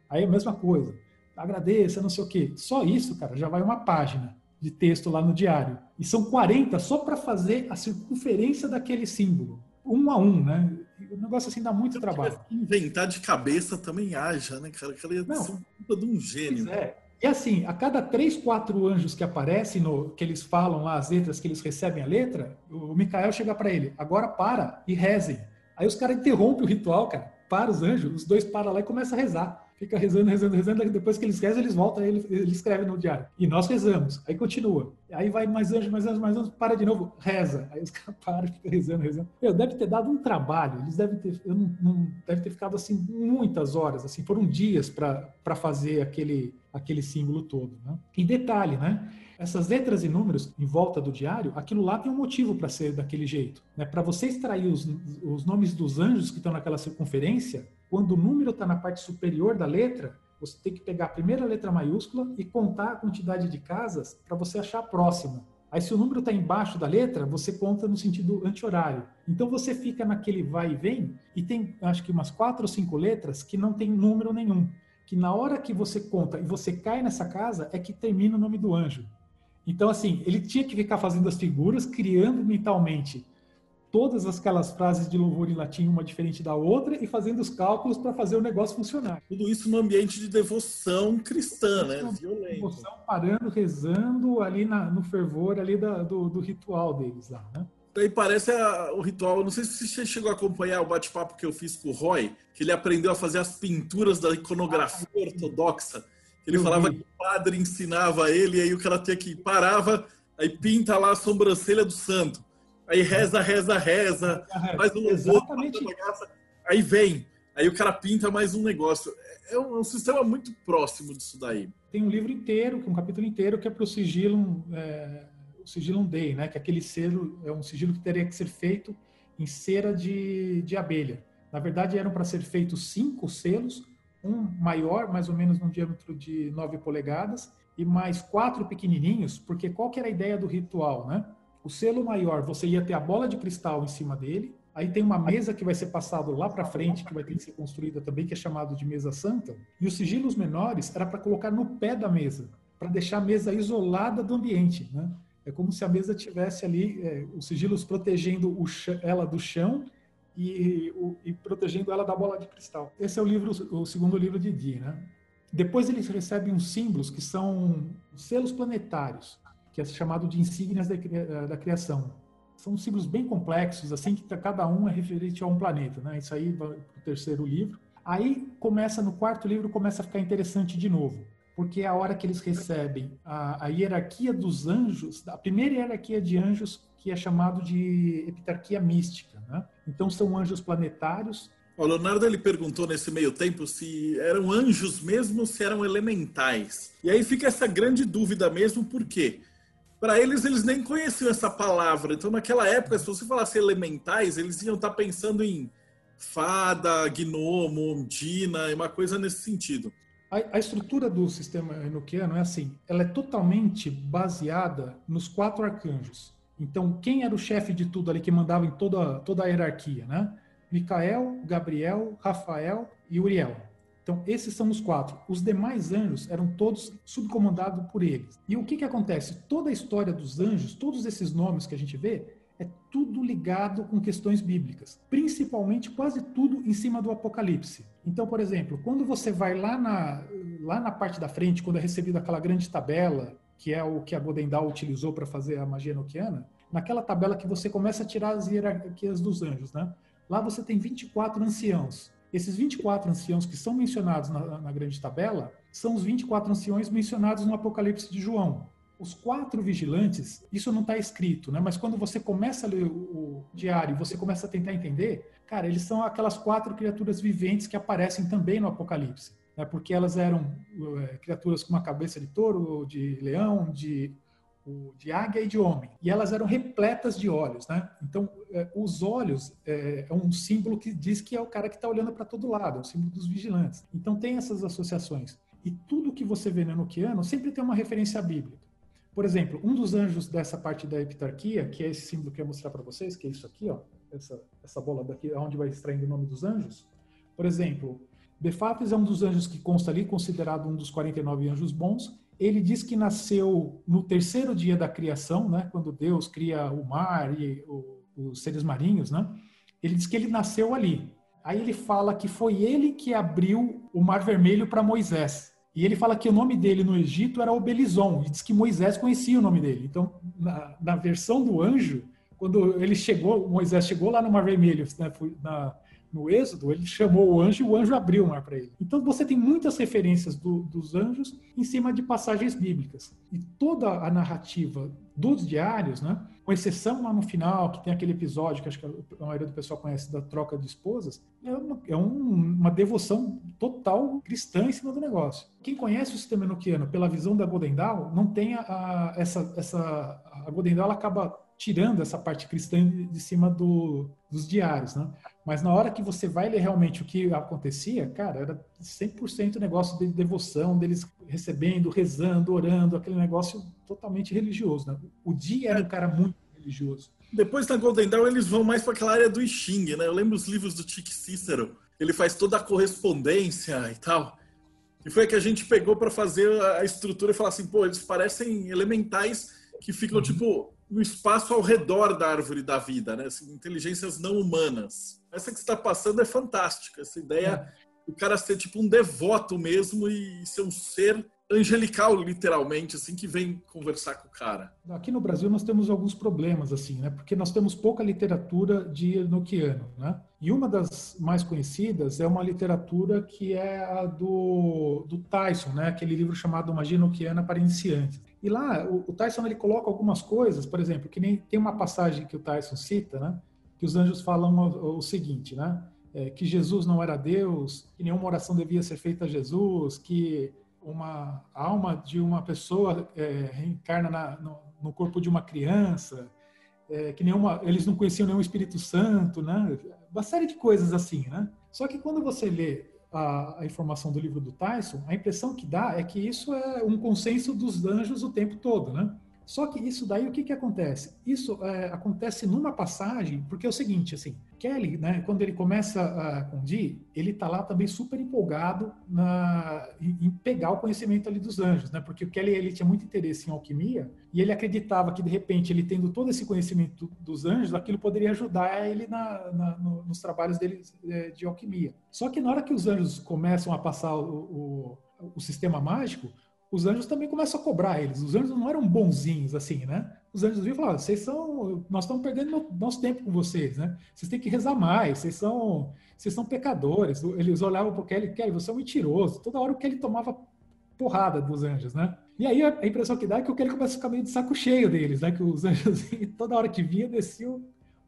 Aí a mesma coisa. Agradeça, não sei o quê. Só isso, cara, já vai uma página de texto lá no diário. E são 40 só para fazer a circunferência daquele símbolo. Um a um, né? O negócio assim dá muito trabalho. Inventar de cabeça também haja, né, cara? Aquela não, de um gênio. É. E assim, a cada três, quatro anjos que aparecem, no, que eles falam lá as letras, que eles recebem a letra, o Micael chega para ele, agora para e rezem. Aí os caras interrompem o ritual, cara, para os anjos, os dois param lá e começam a rezar. Fica rezando, rezando, rezando, depois que eles rezam, eles voltam, ele, ele escreve no diário. E nós rezamos. Aí continua. Aí vai mais anjos, mais anjos, mais anjos, para de novo, reza. Aí os caras param, ficam rezando, rezando. Meu, deve ter dado um trabalho, eles devem ter, eu não, não deve ter ficado assim muitas horas, assim, foram dias para fazer aquele, aquele símbolo todo. Né? E detalhe, né? Essas letras e números em volta do diário, aquilo lá tem um motivo para ser daquele jeito. Né? Para você extrair os, os nomes dos anjos que estão naquela circunferência, quando o número está na parte superior da letra, você tem que pegar a primeira letra maiúscula e contar a quantidade de casas para você achar a próxima. Aí, se o número está embaixo da letra, você conta no sentido anti-horário. Então, você fica naquele vai e vem, e tem, acho que umas quatro ou cinco letras que não tem número nenhum. Que na hora que você conta e você cai nessa casa, é que termina o nome do anjo. Então, assim, ele tinha que ficar fazendo as figuras, criando mentalmente todas aquelas frases de louvor em latim, uma diferente da outra, e fazendo os cálculos para fazer o negócio funcionar. Tudo isso no ambiente de devoção cristã, né? Violento. Devoção parando, rezando ali na, no fervor ali da, do, do, ritual deles lá, né? Daí parece a, o ritual, não sei se você chegou a acompanhar o bate-papo que eu fiz com o Roy, que ele aprendeu a fazer as pinturas da iconografia ah, ortodoxa. Ele falava que o padre ensinava ele, e aí o cara tinha que parava, aí pinta lá a sobrancelha do santo aí reza, reza, reza, faz um Exatamente. Bagaça, aí vem, aí o cara pinta mais um negócio. É um, é um, sistema muito próximo disso daí. Tem um livro inteiro, um capítulo inteiro que é para o sigilo, é, o sigilo Day, né? Que é aquele selo é um sigilo que teria que ser feito em cera de, de abelha. Na verdade, eram para ser feitos cinco selos, um maior, mais ou menos no diâmetro de 9 polegadas, e mais quatro pequenininhos, porque qual que era a ideia do ritual, né? O selo maior, você ia ter a bola de cristal em cima dele. Aí tem uma mesa que vai ser passado lá para frente, que vai ter que ser construída também, que é chamado de mesa santa. E os sigilos menores era para colocar no pé da mesa, para deixar a mesa isolada do ambiente, né? É como se a mesa tivesse ali é, os sigilos protegendo ela do chão e, o, e, protegendo ela da bola de cristal. Esse é o livro, o segundo livro de Di, né? Depois eles recebem uns símbolos que são selos planetários que é chamado de insígnias da, criação. São símbolos bem complexos, assim, que cada um é referente a um planeta, né? Isso aí vai para o terceiro livro. Aí começa, no quarto livro, começa a ficar interessante de novo, porque é a hora que eles recebem a, a hierarquia dos anjos, a primeira hierarquia de anjos, que é chamado de epitarquia mística? Então são anjos planetários, o Leonardo ele perguntou nesse meio tempo se eram anjos mesmo ou se eram elementais. E aí fica essa grande dúvida mesmo, por quê? para eles, eles nem conheciam essa palavra. Então, naquela época, se você falasse elementais, eles iam estar tá pensando em fada, gnomo, ondina, uma coisa nesse sentido. A, a, estrutura do sistema enoquiano é assim, ela é totalmente baseada nos quatro arcanjos. Então, quem era o chefe de tudo ali que mandava em toda, toda a hierarquia, né? Micael, Gabriel, Rafael e Uriel. Então, esses são os quatro. Os demais anjos eram todos subcomandados por eles. E o que, que acontece? Toda a história dos anjos, todos esses nomes que a gente vê, é tudo ligado com questões bíblicas, principalmente quase tudo em cima do Apocalipse. Então, por exemplo, quando você vai lá na, lá na parte da frente, quando é recebida aquela grande tabela, que é o que a Godendal utilizou para fazer a magia noquiana, naquela tabela que você começa a tirar as hierarquias dos anjos, né? Lá você tem 24 anciãos. Esses 24 anciãos que são mencionados na, na grande tabela são os 24 anciões mencionados no Apocalipse de João. Os quatro vigilantes, isso não está escrito, né? Mas quando você começa a ler o, o diário, você começa a tentar entender, cara, eles são aquelas quatro criaturas viventes que aparecem também no Apocalipse, né? Porque elas eram é, criaturas com uma cabeça de touro, de leão, de de águia e de homem. E elas eram repletas de olhos, né? Então, é, os olhos é, é, um símbolo que diz que é o cara que está olhando para todo lado, é o símbolo dos vigilantes. Então, tem essas associações. E tudo que você vê no Enoquiano sempre tem uma referência bíblica. Por exemplo, um dos anjos dessa parte da epitarquia, que é esse símbolo que eu ia mostrar para vocês, que é isso aqui, ó, essa, essa bola daqui, onde vai extraindo o nome dos anjos. Por exemplo, Befapes é um dos anjos que consta ali, considerado um dos 49 anjos bons, ele diz que nasceu no terceiro dia da criação, né, quando Deus cria o mar e o, os seres marinhos, né? Ele diz que ele nasceu ali. Aí ele fala que foi ele que abriu o Mar Vermelho para Moisés. E ele fala que o nome dele no Egito era Obelizon. E diz que Moisés conhecia o nome dele. Então, na, na versão do anjo, quando ele chegou, Moisés chegou lá no Mar Vermelho, né, na, no Êxodo, ele chamou o anjo e o anjo abriu o mar para ele. Então você tem muitas referências do, dos anjos em cima de passagens bíblicas. E toda a narrativa dos diários, né, com exceção lá no final, que tem aquele episódio que acho que a maioria do pessoal conhece da troca de esposas, é uma, é um, uma devoção total cristã em cima do negócio. Quem conhece o sistema enoquiano pela visão da Golden Dawn, não tem a, a essa, essa a Golden Dawn acaba tirando essa parte cristã de cima do, dos diários, né? Mas na hora que você vai ler realmente o que acontecia, cara, era 100% negócio de devoção, deles recebendo, rezando, orando, aquele negócio totalmente religioso, né? O dia era um cara muito religioso. Depois na Golden Dawn eles vão mais para aquela área do I Ching, né? Eu lembro os livros do Chick Cícero, ele faz toda a correspondência e tal. E foi que a gente pegou para fazer a estrutura e falar assim, pô, eles parecem elementais que ficam, uhum. tipo, no espaço ao redor da árvore da vida, né? Assim, inteligências não humanas. Essa que está passando é fantástica. Essa ideia é. do cara ser tipo um devoto mesmo e ser um ser angelical, literalmente, assim, que vem conversar com o cara. Aqui no Brasil nós temos alguns problemas, assim, né? Porque nós temos pouca literatura de Enochiano, né? E uma das mais conhecidas é uma literatura que é a do, do Tyson, né? Aquele livro chamado Magia Enochiana para Iniciantes. E lá o, o, Tyson ele coloca algumas coisas, por exemplo, que nem tem uma passagem que o Tyson cita, né? Que os anjos falam o, o seguinte, né? É, que Jesus não era Deus, que nenhuma oração devia ser feita a Jesus, que uma alma de uma pessoa é, reencarna na, no, no, corpo de uma criança, é, que nenhuma, eles não conheciam nenhum Espírito Santo, né? Uma série de coisas assim, né? Só que quando você lê a, a, informação do livro do Tyson, a impressão que dá é que isso é um consenso dos anjos o tempo todo, né? Só que isso daí, o que que acontece? Isso é, acontece numa passagem, porque é o seguinte, assim, Kelly, né, quando ele começa uh, com Dee, ele tá lá também super empolgado na, em, em, pegar o conhecimento ali dos anjos, né, porque o Kelly, ele tinha muito interesse em alquimia, e ele acreditava que, de repente, ele tendo todo esse conhecimento dos anjos, aquilo poderia ajudar ele na, na, no, nos trabalhos dele é, de alquimia. Só que na hora que os anjos começam a passar o, o, o sistema mágico, os anjos também começam a cobrar eles. Os anjos não eram bonzinhos assim, né? Os anjos vinham falar: vocês são, nós estamos perdendo nosso tempo com vocês, né? Vocês têm que rezar mais, vocês são, vocês são pecadores. Eles olhavam para o Kelly, Kelly, você é um mentiroso. Toda hora o Kelly tomava porrada dos anjos, né? E aí a impressão que dá é que o Kelly começa a ficar meio de saco cheio deles, né? Que os anjos, toda hora que via, desciam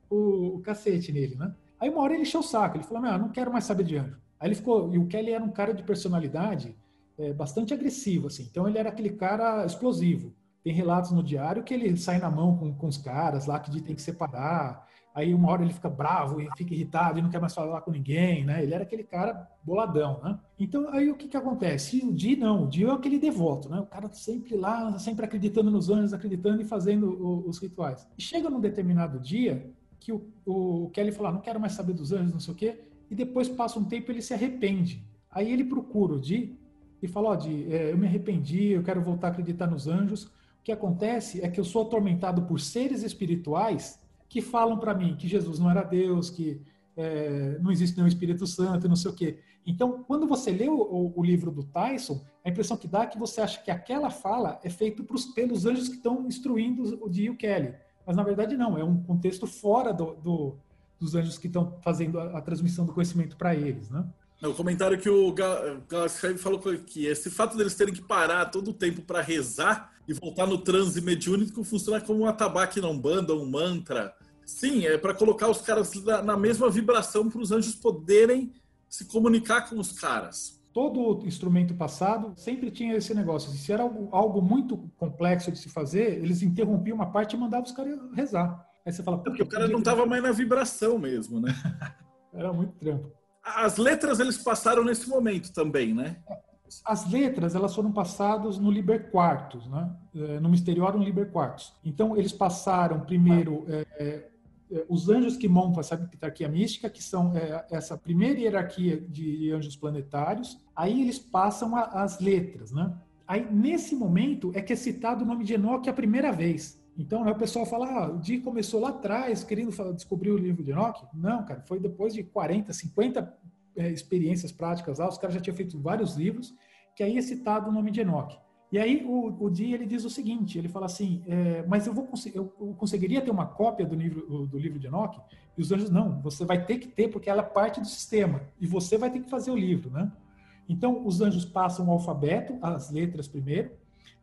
o, o cacete nele, né? Aí uma hora ele encheu o saco, ele falou: Meu, não quero mais saber de anjo. Aí ele ficou, e o Kelly era um cara de personalidade é, bastante agressivo, assim. Então ele era aquele cara explosivo. Tem relatos no diário que ele sai na mão com, com os caras lá que tem que separar. Aí uma hora ele fica bravo e fica irritado e não quer mais falar com ninguém, né? Ele era aquele cara boladão, né? Então aí o que que acontece? O Di não, o Di é aquele devoto, né? O cara sempre lá, sempre acreditando nos anjos, acreditando e fazendo o, os rituais. E chega num determinado dia que o, o Kelly fala, não quero mais saber dos anjos, não sei o quê, e depois passa um tempo ele se arrepende. Aí ele procura o Di e fala, ó, de, é, eu me arrependi, eu quero voltar a acreditar nos anjos. O que acontece é que eu sou atormentado por seres espirituais que falam para mim que Jesus não era Deus, que é, não existe nenhum Espírito Santo, não sei o quê. Então, quando você lê o, o, livro do Tyson, a impressão que dá é que você acha que aquela fala é feita pelos anjos que estão instruindo o Dio Kelly. Mas, na verdade, não. É um contexto fora do, do, dos anjos que estão fazendo a, a transmissão do conhecimento para eles, né? O comentário que o Galaxy falou que esse fato deles terem que parar todo o tempo para rezar e voltar no transe mediúnico funciona como um atabaque não banda, um mantra. Sim, é para colocar os caras na mesma vibração para os anjos poderem se comunicar com os caras. Todo instrumento passado sempre tinha esse negócio. Se era algo, algo muito complexo de se fazer, eles interrompiam uma parte e mandavam os caras rezar. Aí você fala, é porque o cara não estava mais na vibração mesmo, né? era muito trampo. As letras eles passaram nesse momento também, né? As letras elas foram passadas no Liber Quartos, né? É, no Misteriórum Liber Quartos. Então eles passaram primeiro é, é, é, os anjos que montam essa hierarquia mística, que são é, essa primeira hierarquia de anjos planetários. Aí eles passam a, as letras, né? Aí nesse momento é que é citado o nome de Enoque a primeira vez. Então, né, o pessoal fala, ah, o Di começou lá atrás querendo descobrir o livro de Enoch. Não, cara, foi depois de 40, 50 é, experiências práticas lá, os caras já tinham feito vários livros, que aí é citado o nome de Enoch. E aí o, o Di ele diz o seguinte, ele fala assim, é, mas eu vou eu, conseguiria ter uma cópia do livro do livro de Enoch? E os anjos não, você vai ter que ter porque ela é parte do sistema e você vai ter que fazer o livro, né? Então os anjos passam o alfabeto, as letras primeiro,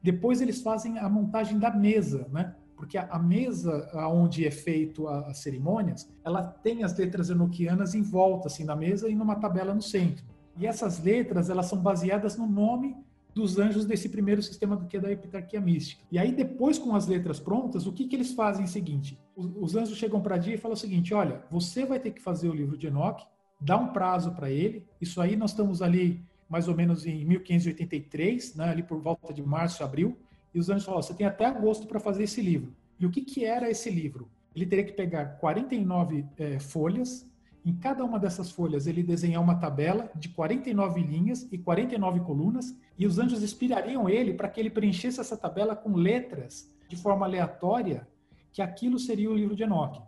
depois eles fazem a montagem da mesa, né? Porque a, mesa onde é feito as cerimônias, ela tem as letras enoquianas em volta assim na mesa e numa tabela no centro. E essas letras elas são baseadas no nome dos anjos desse primeiro sistema que é da epitarquia mística. E aí depois com as letras prontas, o que que eles fazem é o seguinte? Os, os anjos chegam para Dia e falam o seguinte: olha, você vai ter que fazer o livro de Enoch, dá um prazo para ele. Isso aí nós estamos ali mais ou menos em 1583, né, ali por volta de março, abril. E os anjos falam: você tem até agosto para fazer esse livro. E o que que era esse livro? Ele teria que pegar 49 é, folhas em cada uma dessas folhas, ele desenhar uma tabela de 49 linhas e 49 colunas, e os anjos inspirariam ele para que ele preenchesse essa tabela com letras de forma aleatória, que aquilo seria o livro de Enoque.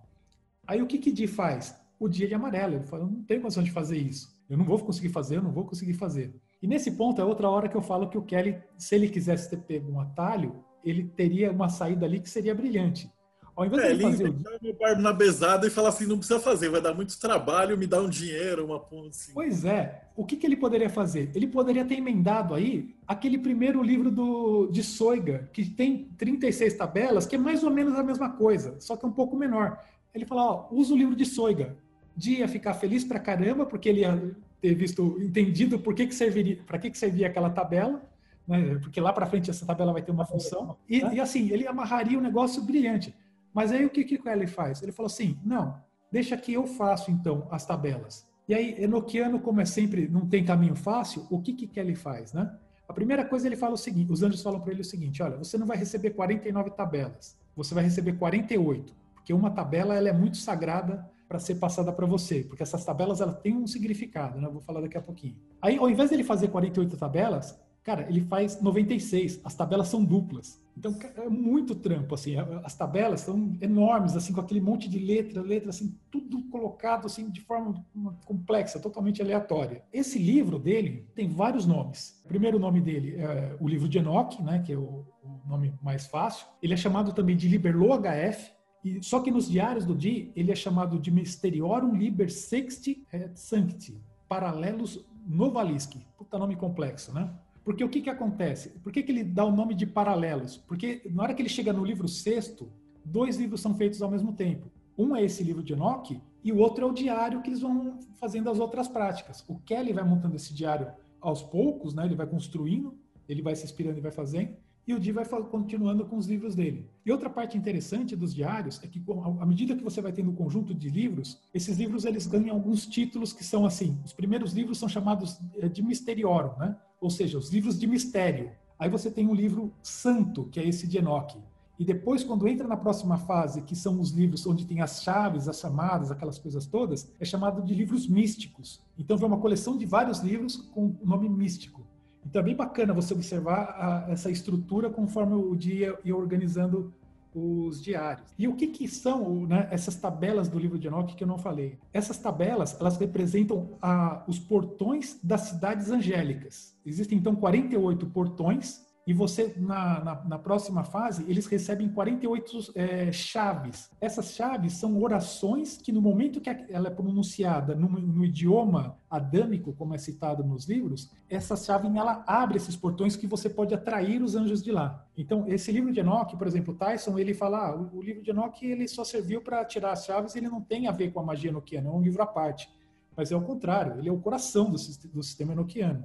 Aí o que que Di faz? O dia de amarelo. Ele fala, eu não tenho condição de fazer isso. Eu não vou conseguir fazer, eu não vou conseguir fazer. E nesse ponto é outra hora que eu falo que o Kelly, se ele quisesse ter pego um atalho, ele teria uma saída ali que seria brilhante. Ao invés é, de fazer o barbo na besada e falar assim, não precisa fazer, vai dar muito trabalho, me dá um dinheiro, uma ponta assim. Pois é. O que, que ele poderia fazer? Ele poderia ter emendado aí aquele primeiro livro do, de Soiga, que tem 36 tabelas, que é mais ou menos a mesma coisa, só que é um pouco menor. Ele fala, ó, usa o livro de Soiga. Dia ia ficar feliz pra caramba, porque ele ia ter visto, entendido por que, que serviria, para que, que servia aquela tabela, né? porque lá para frente essa tabela vai ter uma função. E, e assim, ele amarraria um negócio brilhante. Mas aí o que, que ele faz? Ele falou assim: não, deixa que eu faço então as tabelas. E aí, Enoquiano, como é sempre, não tem caminho fácil, o que, que Kelly faz, né? A primeira coisa ele fala o seguinte: os anjos falam para ele o seguinte: olha, você não vai receber 49 tabelas, você vai receber 48, porque uma tabela ela é muito sagrada para ser passada para você, porque essas tabelas ela têm um significado, né? Eu vou falar daqui a pouquinho. Aí, ao invés dele fazer 48 tabelas, Cara, ele faz 96, as tabelas são duplas. Então é muito trampo, assim. As tabelas são enormes, assim, com aquele monte de letra, letra, assim, tudo colocado, assim, de forma complexa, totalmente aleatória. Esse livro dele tem vários nomes. O primeiro nome dele é o livro de Enoch, né, que é o, o nome mais fácil. Ele é chamado também de Liberlo HF, e, só que nos diários do Di, ele é chamado de Mysteriorum Liber Sexti et Sancti, Paralelos Novalisci. Puta nome complexo, né? Porque o que, que acontece? Por que, que ele dá o nome de paralelos? Porque na hora que ele chega no livro sexto, dois livros são feitos ao mesmo tempo. Um é esse livro de Enoch e o outro é o diário que eles vão fazendo as outras práticas. O Kelly vai montando esse diário aos poucos, né? ele vai construindo, ele vai se inspirando e vai fazendo, e o Di vai continuando com os livros dele. E outra parte interessante dos diários é que, à medida que você vai tendo um conjunto de livros, esses livros eles ganham alguns títulos que são assim. Os primeiros livros são chamados eh, de Mysteriorum, né? ou seja, os livros de mistério. Aí você tem um livro santo, que é esse de Enoque. E depois, quando entra na próxima fase, que são os livros onde tem as chaves, as chamadas, aquelas coisas todas, é chamado de livros místicos. Então, vem uma coleção de vários livros com o nome místico. Então, é bem bacana você observar a, essa estrutura conforme o dia ia organizando os diários. E o que, que são né, essas tabelas do livro de Enoque que eu não falei? Essas tabelas, elas representam a, os portões das cidades angélicas. Existem, então, 48 portões e você, na, na, na, próxima fase, eles recebem 48 é, chaves. Essas chaves são orações que, no momento que ela é pronunciada no, no, idioma adâmico, como é citado nos livros, essa chave ela abre esses portões que você pode atrair os anjos de lá. Então, esse livro de Enoch, por exemplo, Tyson, ele fala, ah, o, livro de Enoch ele só serviu para tirar as chaves, ele não tem a ver com a magia enoquiana, é um livro à parte. Mas é o contrário, ele é o coração do, do sistema enoquiano.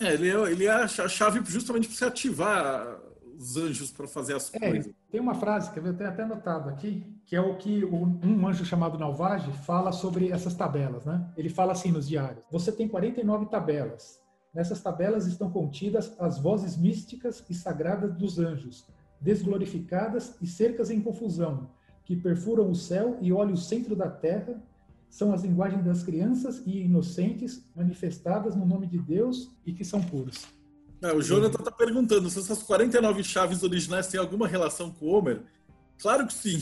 É, ele é, ele é a chave justamente para você ativar os anjos para fazer as é, coisas. Tem uma frase que eu tenho até anotado aqui, que é o que um anjo chamado Nalvage fala sobre essas tabelas, né? Ele fala assim nos diários: Você tem 49 tabelas. Nessas tabelas estão contidas as vozes místicas e sagradas dos anjos, desglorificadas e cercas em confusão, que perfuram o céu e olham o centro da terra são as linguagens das crianças e inocentes manifestadas no nome de Deus e que são puros. É, o Jonathan está perguntando se essas 49 chaves originais têm alguma relação com o Homer. Claro que sim.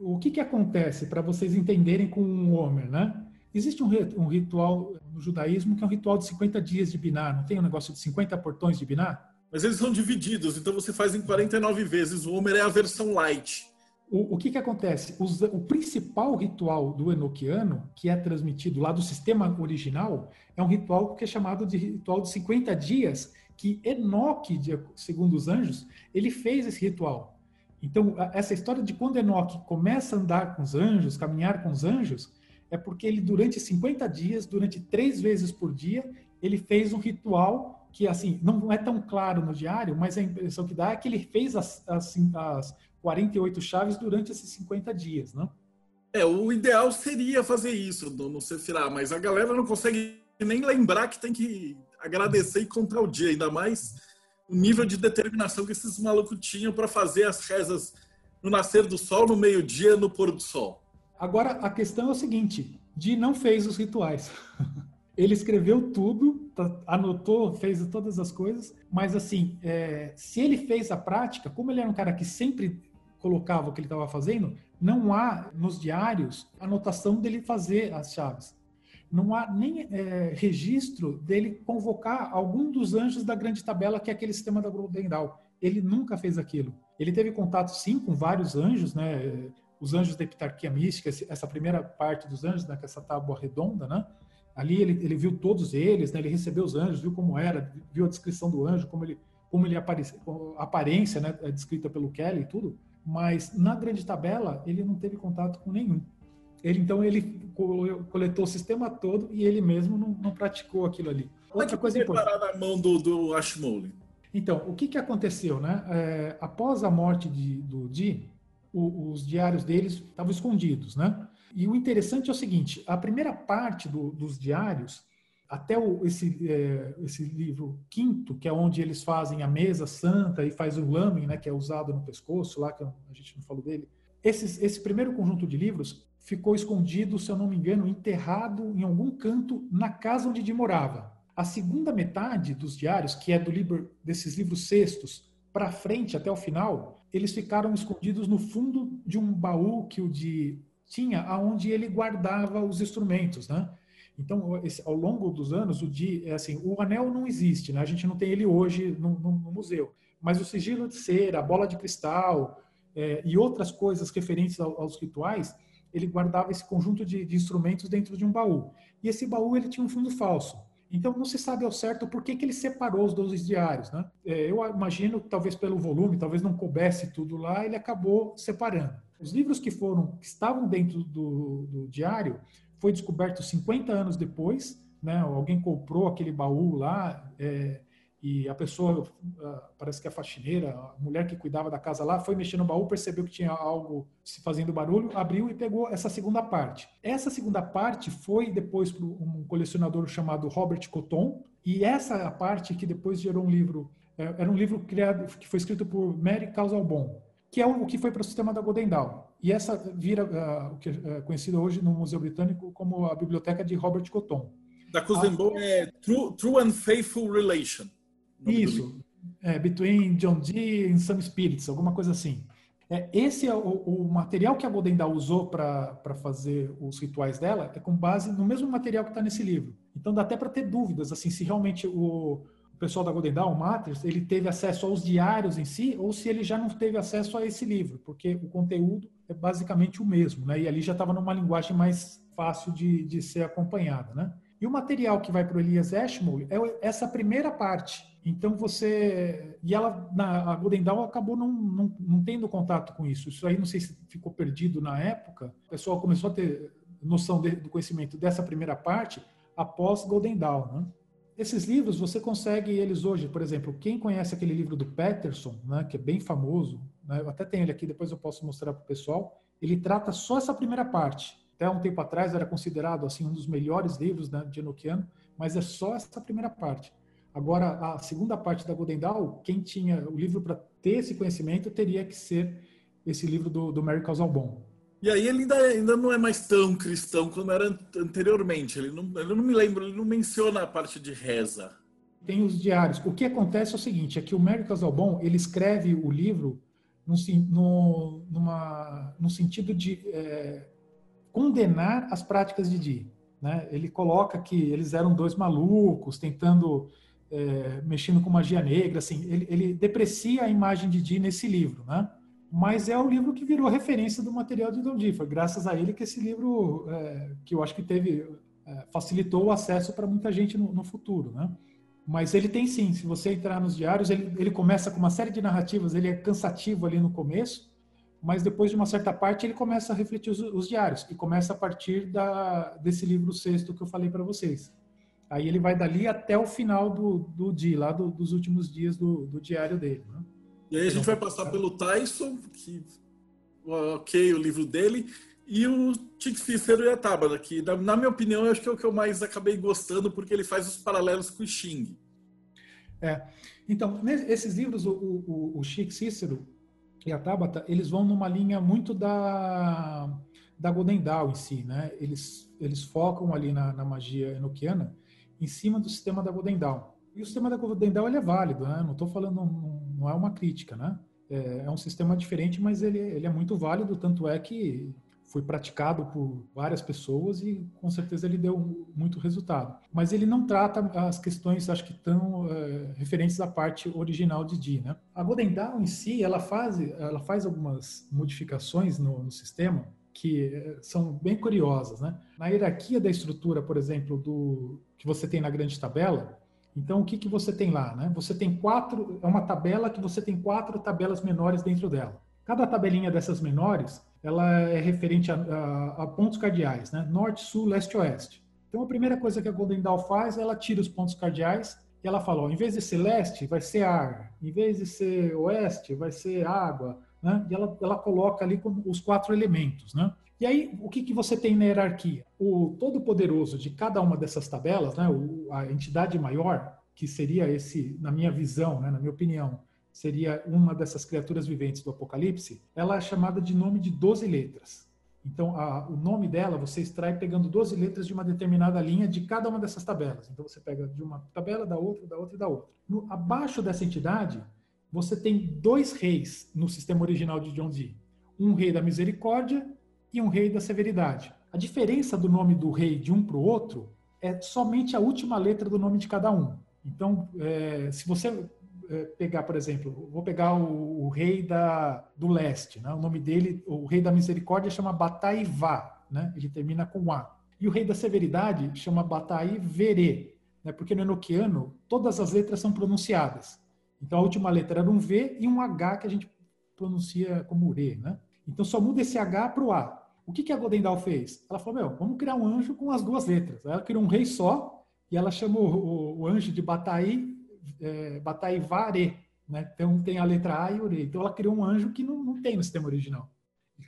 O que, que acontece para vocês entenderem com o Homer, né? Existe um, um, ritual no judaísmo que é um ritual de 50 dias de Biná. Não tem um negócio de 50 portões de Biná? Mas eles são divididos, então você faz em 49 vezes. O Homer é a versão light. O, o que, que acontece? O principal ritual do Enochiano, que é transmitido lá do sistema original, é um ritual que é chamado de ritual de 50 dias, que Enoque, segundo os anjos, ele fez esse ritual. Então, essa história de quando Enoque começa a andar com os anjos, caminhar com os anjos, é porque ele, durante 50 dias, durante três vezes por dia, ele fez um ritual que, assim, não é tão claro no diário, mas a impressão que dá é que ele fez as, as, as 48 chaves durante esses 50 dias, né? É, o ideal seria fazer isso no, no Sefirah, mas a galera não consegue nem lembrar que tem que agradecer e contar o dia, ainda mais o nível de determinação que esses malucos tinham para fazer as rezas no nascer do sol, no meio-dia, no pôr do sol. Agora, a questão é o seguinte, Di não fez os rituais. Ele escreveu tudo, tá, anotou, fez todas as coisas, mas assim, é, se ele fez a prática, como ele era um cara que sempre colocava o que ele estava fazendo, não há nos diários anotação dele fazer as chaves. Não há nem é, registro dele convocar algum dos anjos da grande tabela, que é aquele sistema da Golden Dawn. Ele nunca fez aquilo. Ele teve contato, sim, com vários anjos, né? Os anjos da epitarquia mística, essa primeira parte dos anjos, né? essa tábua redonda, né? Ali ele, ele viu todos eles, né? ele recebeu os anjos, viu como era, viu a descrição do anjo, como ele, como ele aparecia, a aparência, né? É descrita pelo Kelly e tudo mas na grande tabela ele não teve contato com nenhum. Ele então ele coletou o sistema todo e ele mesmo não, não praticou aquilo ali. Outra coisa importante. na mão do, do Ashmole. Então, o que, que aconteceu, né? É, após a morte de, do Di, o, os diários deles estavam escondidos, né? E o interessante é o seguinte: a primeira parte do, dos diários até o, esse, é, esse livro quinto, que é onde eles fazem a mesa santa e faz o lame, né, que é usado no pescoço, lá que a gente não falou dele. Esse, esse primeiro conjunto de livros ficou escondido, se eu não me engano, enterrado em algum canto na casa onde Di morava. A segunda metade dos diários, que é do livro, desses livros cestos, para frente até o final, eles ficaram escondidos no fundo de um baú que o Di tinha, aonde ele guardava os instrumentos, né? Então, esse, ao longo dos anos, o é assim, o anel não existe, né? A gente não tem ele hoje no, no, no museu. Mas o sigilo de cera, a bola de cristal é, e outras coisas referentes ao, aos rituais, ele guardava esse conjunto de, de, instrumentos dentro de um baú. E esse baú ele tinha um fundo falso. Então não se sabe ao certo por que, que ele separou os 12 diários. Né? É, eu imagino, talvez pelo volume, talvez não coubesse tudo lá, ele acabou separando. Os livros que foram que estavam dentro do, do diário foi descoberto 50 anos depois, né? Alguém comprou aquele baú lá é, e a pessoa, parece que a faxineira, a mulher que cuidava da casa lá, foi mexer no baú, percebeu que tinha algo se fazendo barulho, abriu e pegou essa segunda parte. Essa segunda parte foi depois para um colecionador chamado Robert Cotton, e essa parte que depois gerou um livro, é, era um livro criado, que foi escrito por Mary Causalbon, que é o que foi para o sistema da Golden Dawn. E essa vira uh, o que é conhecido hoje no Museu Britânico como a biblioteca de Robert Cotton. Da Cousin a... é True, True and Faithful Relation. Isso. É, between John Dee and Some Spirits, alguma coisa assim. É, esse é o, o, material que a Golden Dawn usou para fazer os rituais dela, é com base no mesmo material que está nesse livro. Então dá até para ter dúvidas, assim, se realmente o, o pessoal da Golden Dawn, o Matters, ele teve acesso aos diários em si, ou se ele já não teve acesso a esse livro, porque o conteúdo é basicamente o mesmo, né? E ali já estava numa linguagem mais fácil de, de ser acompanhada, né? E o material que vai para o Elias Ashmole é essa primeira parte. Então você. E ela, na, a Golden Dawn acabou não, não, não tendo contato com isso. Isso aí não sei se ficou perdido na época. O pessoal começou a ter noção de, do conhecimento dessa primeira parte após Golden Dawn, né? Esses livros você consegue eles hoje, por exemplo, quem conhece aquele livro do Peterson, né, que é bem famoso, né, eu até tenho ele aqui, depois eu posso mostrar para o pessoal. Ele trata só essa primeira parte. Até um tempo atrás era considerado assim um dos melhores livros né, de Enochiano, mas é só essa primeira parte. Agora, a segunda parte da Golden Dawn, quem tinha o livro para ter esse conhecimento teria que ser esse livro do, do Mary Casalbon. E aí ele ainda, ainda não é mais tão cristão como era anteriormente. Ele não, ele não me lembra, ele não menciona a parte de reza. Tem os diários. O que acontece é o seguinte, é que o Mary Casalbon, ele escreve o livro no, numa, sentido de é, condenar as práticas de Di. Né? Ele coloca que eles eram dois malucos tentando é, mexendo com magia negra, assim, ele, ele, deprecia a imagem de Dee nesse livro, né? Mas é o livro que virou referência do material de Don Dee. Foi graças a ele que esse livro, é, que eu acho que teve, é, facilitou o acesso para muita gente no, no, futuro, né? Mas ele tem sim, se você entrar nos diários, ele, ele começa com uma série de narrativas, ele é cansativo ali no começo, mas depois de uma certa parte ele começa a refletir os, os diários, e começa a partir da, desse livro sexto que eu falei para vocês. Aí ele vai dali até o final do, do dia, lá do, dos últimos dias do, do diário dele. Né? E aí a gente vai passar pelo Tyson, que ok, o livro dele, e o Chick Cícero e a Tábara, que na, minha opinião eu acho que é o que eu mais acabei gostando, porque ele faz os paralelos com o Xing. É. Então, esses livros, o, o, o Cícero e a Tabata, eles vão numa linha muito da, da Golden Dawn em si, né? Eles, eles focam ali na, na magia enoquiana, em cima do sistema da Golden Dawn. E o sistema da Golden Dawn ele é válido, né? Não estou falando, não, não, é uma crítica, né? É, é, um sistema diferente, mas ele, ele é muito válido, tanto é que foi praticado por várias pessoas e com certeza ele deu muito resultado. Mas ele não trata as questões, acho que tão é, referentes à parte original de Dee, né? A Golden Dawn em si, ela faz, ela faz algumas modificações no, no sistema que eh, são bem curiosas, né? Na hierarquia da estrutura, por exemplo, do que você tem na grande tabela, então o que que você tem lá, né? Você tem quatro, é uma tabela que você tem quatro tabelas menores dentro dela. Cada tabelinha dessas menores, ela é referente a, a, a pontos cardeais, né? Norte, sul, leste, oeste. Então a primeira coisa que a Golden Dawn faz, ela tira os pontos cardeais e ela fala, ó, em vez de ser leste, vai ser ar, em vez de ser oeste, vai ser água, né? E ela, ela coloca ali os quatro elementos, né? E aí, o que, que você tem na hierarquia? O todo-poderoso de cada uma dessas tabelas, né, o, a entidade maior, que seria esse, na minha visão, né, na minha opinião, seria uma dessas criaturas viventes do Apocalipse, ela é chamada de nome de 12 letras. Então, a, o nome dela você extrai pegando 12 letras de uma determinada linha de cada uma dessas tabelas. Então, você pega de uma tabela, da outra, da outra e da outra. No, abaixo dessa entidade, você tem dois reis no sistema original de John Dee. Um rei da misericórdia e um rei da severidade. A diferença do nome do rei de um para o outro é somente a última letra do nome de cada um. Então, é, se você é, pegar, por exemplo, vou pegar o, o rei da, do leste, né? o nome dele, o rei da misericórdia chama Bataivá, né? ele termina com A. E o rei da severidade chama Batai Verê, né? porque no enoquiano todas as letras são pronunciadas. Então a última letra era um V e um H que a gente pronuncia como Re, né? Então só muda esse H para o A. O que, que a Golden Dawn fez? Ela falou, meu, vamos criar um anjo com as duas letras. Ela criou um rei só e ela chamou o, o anjo de Bataí, é, Bataí Vare, né? Então tem a letra A e o Re. Então ela criou um anjo que não, não tem no sistema original.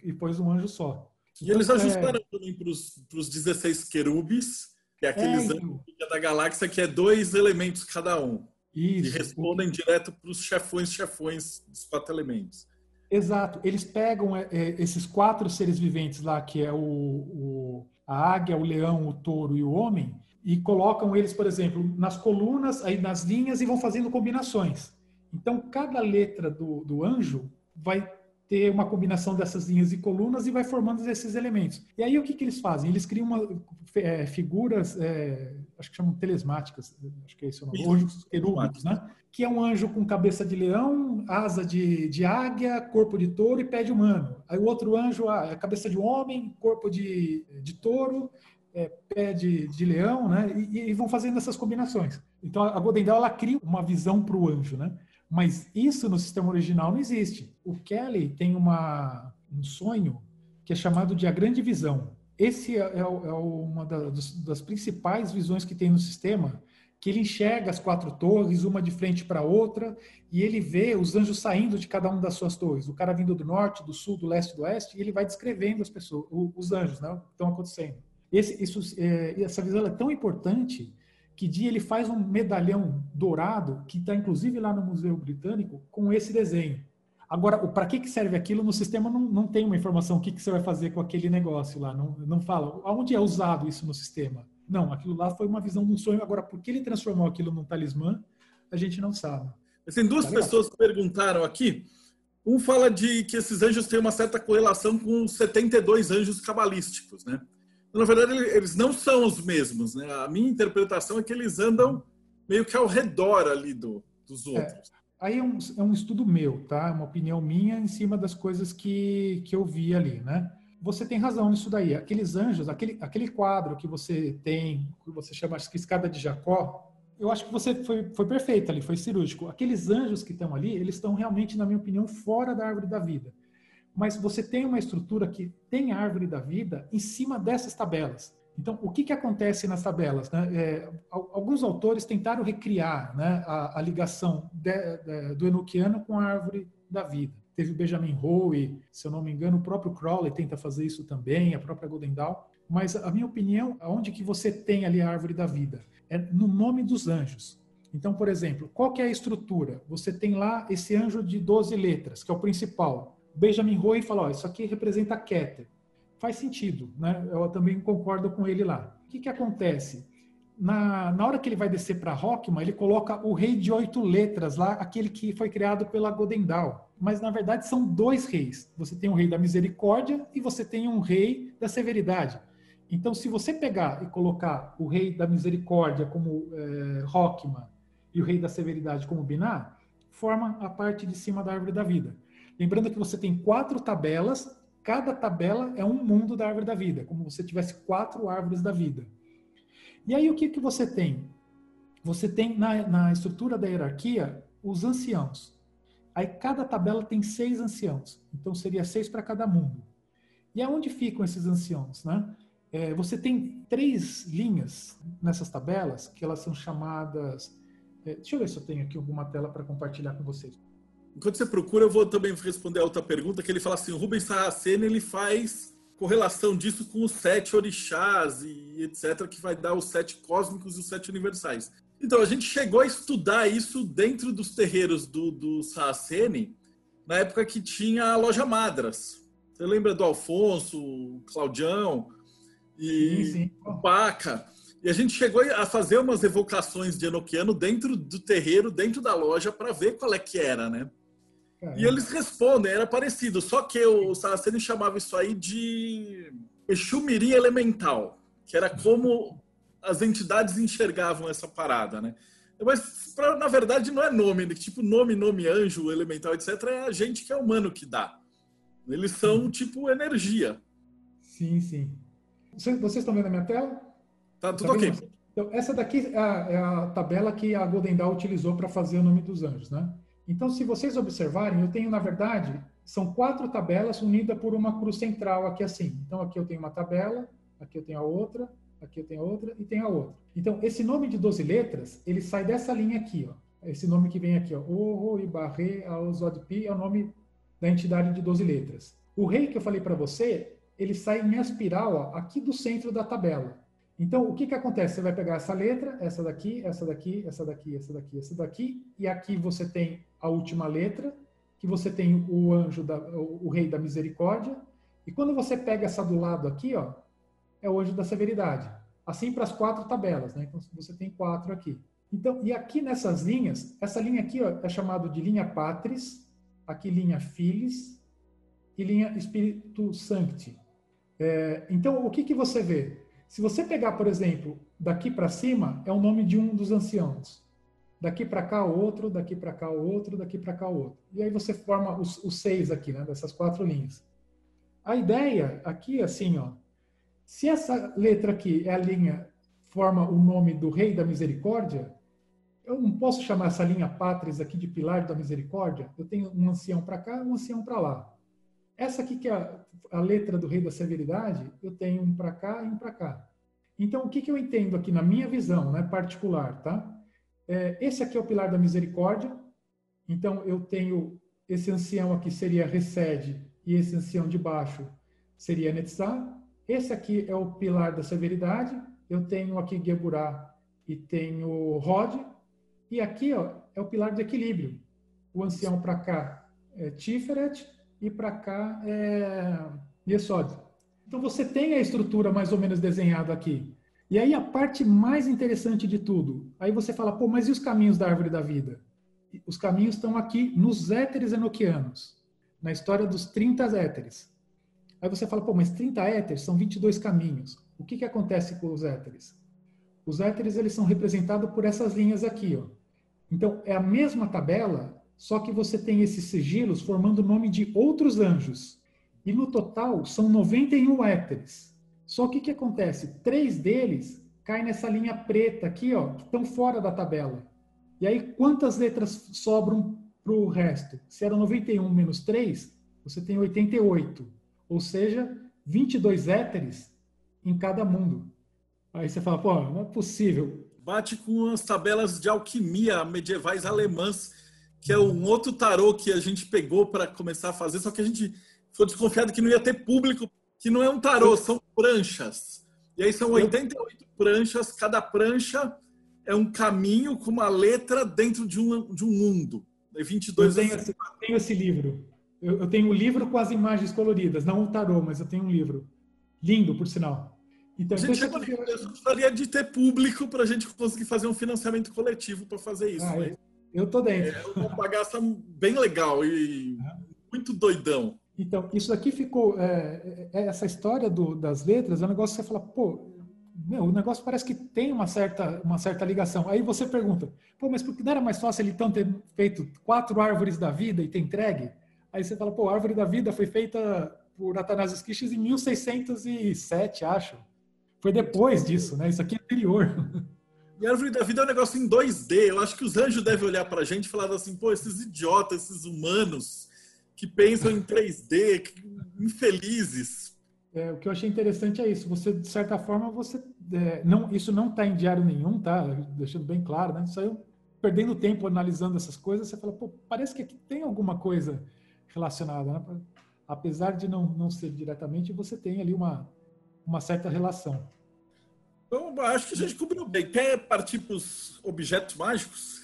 E pôs um anjo só. E eles então, ajustaram é... também para os 16 querubes, que é aqueles é, anjos da galáxia, que é dois elementos cada um. Isso. E respondem direto para os chefões, chefões dos quatro elementos. Exato. Eles pegam é, é, esses quatro seres viventes lá, que é o, o, a águia, o leão, o touro e o homem, e colocam eles, por exemplo, nas colunas, aí nas linhas e vão fazendo combinações. Então, cada letra do, do anjo vai ter uma combinação dessas linhas e colunas e vai formando esses elementos. E aí o que, que eles fazem? Eles criam uma, é, figuras, é, acho que chamam telesmáticas, acho que é esse o nome, anjos querúbicos, né? Que é um anjo com cabeça de leão, asa de, de águia, corpo de touro e pé de humano. Aí o outro anjo, a cabeça de homem, corpo de, de touro, é, pé de, de leão, né? E, e, vão fazendo essas combinações. Então a Golden Dawn, ela cria uma visão para o anjo, né? Mas isso no sistema original não existe. O Kelly tem uma, um sonho que é chamado de a grande visão. Esse é, é, é uma das, das principais visões que tem no sistema, que ele enxerga as quatro torres, uma de frente para a outra, e ele vê os anjos saindo de cada uma das suas torres. O cara vindo do norte, do sul, do leste, do oeste, e ele vai descrevendo as pessoas, os anjos, né, que estão acontecendo. Esse, isso, é, essa visão é tão importante que dia ele faz um medalhão dourado, que está inclusive lá no Museu Britânico, com esse desenho. Agora, para que, que serve aquilo no sistema não, não tem uma informação, o que, que você vai fazer com aquele negócio lá, não, não fala. Aonde é usado isso no sistema? Não, aquilo lá foi uma visão de um sonho. Agora, por que ele transformou aquilo num talismã, a gente não sabe. Tem duas tá pessoas que perguntaram aqui. Um fala de que esses anjos têm uma certa correlação com os 72 anjos cabalísticos, né? Na verdade, eles não são os mesmos. Né? A minha interpretação é que eles andam meio que ao redor ali do, dos É. outros. Aí é um, é um estudo meu, tá? É uma opinião minha em cima das coisas que, que eu vi ali, né? Você tem razão nisso daí. Aqueles anjos, aquele, aquele quadro que você tem, que você chama acho que escada de Jacó, eu acho que você foi, foi perfeito ali, foi cirúrgico. Aqueles anjos que estão ali, eles estão realmente, na minha opinião, fora da árvore da vida. Mas você tem uma estrutura que tem a árvore da vida em cima dessas tabelas. Então, o que, que acontece nas tabelas? né? É, al- alguns autores tentaram recriar né, a, a ligação de- de- do Enochiano com a árvore da vida. Teve o Benjamin Howe, se eu não me engano, o próprio Crowley tenta fazer isso também, a própria Golden Dawn. Mas a minha opinião, aonde que você tem ali a árvore da vida? É no nome dos anjos. Então, por exemplo, qual que é a estrutura? Você tem lá esse anjo de 12 letras, que é o principal. Benjamin Howe fala, ó, isso aqui representa Keter. Faz sentido, né? Eu também concordo com ele lá. O que, que acontece? Na, na hora que ele vai descer para Rockman, ele coloca o rei de oito letras lá, aquele que foi criado pela Golden Dawn. Mas na verdade são dois reis. Você tem um rei da misericórdia e você tem um rei da severidade. Então, se você pegar e colocar o rei da misericórdia como é, Rockman e o rei da severidade como Binah, forma a parte de cima da árvore da vida. Lembrando que você tem quatro tabelas, cada tabela é um mundo da árvore da vida, como se você tivesse quatro árvores da vida. E aí o que, que você tem? Você tem na, na estrutura da hierarquia os anciãos. Aí cada tabela tem seis anciãos, então seria seis para cada mundo. E aonde ficam esses anciãos, né? É, você tem três linhas nessas tabelas que elas são chamadas. é, deixa eu ver se eu tenho aqui alguma tela para compartilhar com vocês. Enquanto você procura, eu vou também responder a outra pergunta, que ele fala assim, o Rubens Saraceni, ele faz correlação disso com os sete orixás e etc, que vai dar os sete cósmicos e os sete universais. Então, a gente chegou a estudar isso dentro dos terreiros do, do Saraceni, na época que tinha a loja Madras. Você lembra do Alfonso, o Claudião e Sim, sim. o Paca? E a gente chegou a fazer umas evocações de Enochiano dentro do terreiro, dentro da loja, para ver qual é que era, né? Caramba. E eles respondem, era parecido, só que o Saraceni chamava isso aí de Exumirim elemental, que era como as entidades enxergavam essa parada, né? Mas, pra, na verdade, não é nome, né? tipo nome, nome, anjo, elemental, etc., é a gente que é humano que dá. Eles são tipo energia. Sim, sim. Vocês, estão vendo a minha tela? Tá tudo Tá ok. Então, essa daqui é a, é a tabela que a Golden Dawn utilizou para fazer o nome dos anjos, né? Então, se vocês observarem, eu tenho, na verdade, são quatro tabelas unidas por uma cruz central aqui assim. Então, aqui eu tenho uma tabela, aqui eu tenho a outra, aqui eu tenho a outra e tenho a outra. Então, esse nome de 12 letras, ele sai dessa linha aqui, ó. Esse nome que vem aqui, ó. Oro, Ibarre, Aozodpi, é o nome da entidade de 12 letras. O rei que eu falei para você, ele sai em espiral, ó, aqui do centro da tabela. Então, o que, que acontece? Você vai pegar essa letra, essa daqui, essa daqui, essa daqui, essa daqui, essa daqui, e aqui você tem a última letra, que você tem o anjo, da, o, rei da misericórdia, e quando você pega essa do lado aqui, ó, é o anjo da severidade. Assim para as quatro tabelas, né? Então, você tem quatro aqui. Então, e aqui nessas linhas, essa linha aqui ó, é chamada de linha Patris, aqui linha Filis e linha Espírito Sancti. É, então, o que, que você vê? Se você pegar, por exemplo, daqui para cima, é o nome de um dos anciãos. Daqui para cá, o outro, daqui para cá, o outro, daqui para cá, o outro. E aí você forma os, os seis aqui, né, dessas quatro linhas. A ideia aqui, assim, ó, se essa letra aqui é a linha, forma o nome do Rei da Misericórdia, eu não posso chamar essa linha Pátris aqui de Pilar da Misericórdia? Eu tenho um ancião para cá um ancião para lá. Essa aqui que é a, a, letra do Rei da Severidade, eu tenho um para cá e um para cá. Então, o que, que eu entendo aqui na minha visão né, particular, tá? É, esse aqui é o Pilar da Misericórdia. Então, eu tenho esse ancião aqui seria Recede e esse ancião de baixo seria Netzah. Esse aqui é o Pilar da Severidade. Eu tenho aqui Geburá e tenho Rod. E aqui ó, é o pilar do equilíbrio. O ancião para cá é Tiferet e para cá é Yesod. Então você tem a estrutura mais ou menos desenhada aqui. E aí a parte mais interessante de tudo, aí você fala, pô, mas e os caminhos da árvore da vida? Os caminhos estão aqui nos éteres enoquianos, na história dos 30 éteres. Aí você fala, pô, mas 30 éteres são 22 caminhos. O que, que acontece com os éteres? Os éteres eles são representados por essas linhas aqui, ó. Então é a mesma tabela, só que você tem esses sigilos formando o nome de outros anjos. E no total são 91 éteres. Só que o que acontece? Três deles caem nessa linha preta aqui, ó, que estão fora da tabela. E aí quantas letras sobram para o resto? Se era 91 menos 3, você tem 88. Ou seja, 22 éteres em cada mundo. Aí você fala, pô, não é possível. Bate com as tabelas de alquimia medievais alemãs, que é um outro tarô que a gente pegou para começar a fazer, só que a gente foi desconfiado que não ia ter público, que não é um tarô, são pranchas. E aí são 88 pranchas, cada prancha é um caminho com uma letra dentro de um, de um mundo. 22 eu tenho, esse, tenho esse livro. Eu, eu tenho o um livro com as imagens coloridas, não o tarô, mas eu tenho um livro. Lindo, por sinal. Então, a gente então, eu gostaria de ter público para a gente conseguir fazer um financiamento coletivo para fazer isso. Ah, né? Eu tô dentro. É uma bagaça bem legal e muito doidão. Então, isso aqui ficou. É, é, essa história do, das letras é um negócio que você fala, pô, meu, o negócio parece que tem uma certa, uma certa ligação. Aí você pergunta, pô, mas por que não era mais fácil ele então ter feito quatro árvores da vida e ter entregue? Aí você fala, pô, a árvore da vida foi feita por Atanásio Quiches em 1607, acho. Foi depois disso, né? Isso aqui é anterior. E a árvore da vida é um negócio em 2D. Eu acho que os anjos devem olhar pra gente e falar assim, pô, esses idiotas, esses humanos que pensam em 3D, que infelizes. É, o que eu achei interessante é isso. Você, de certa forma, você é, não, isso não está em diário nenhum, tá? Deixando bem claro, né? Saiu perdendo tempo analisando essas coisas. Você fala, pô, parece que aqui tem alguma coisa relacionada, né? Apesar de não, não ser diretamente, você tem ali uma uma certa relação. Então, acho que a gente cobriu bem. Quer partir para os objetos mágicos?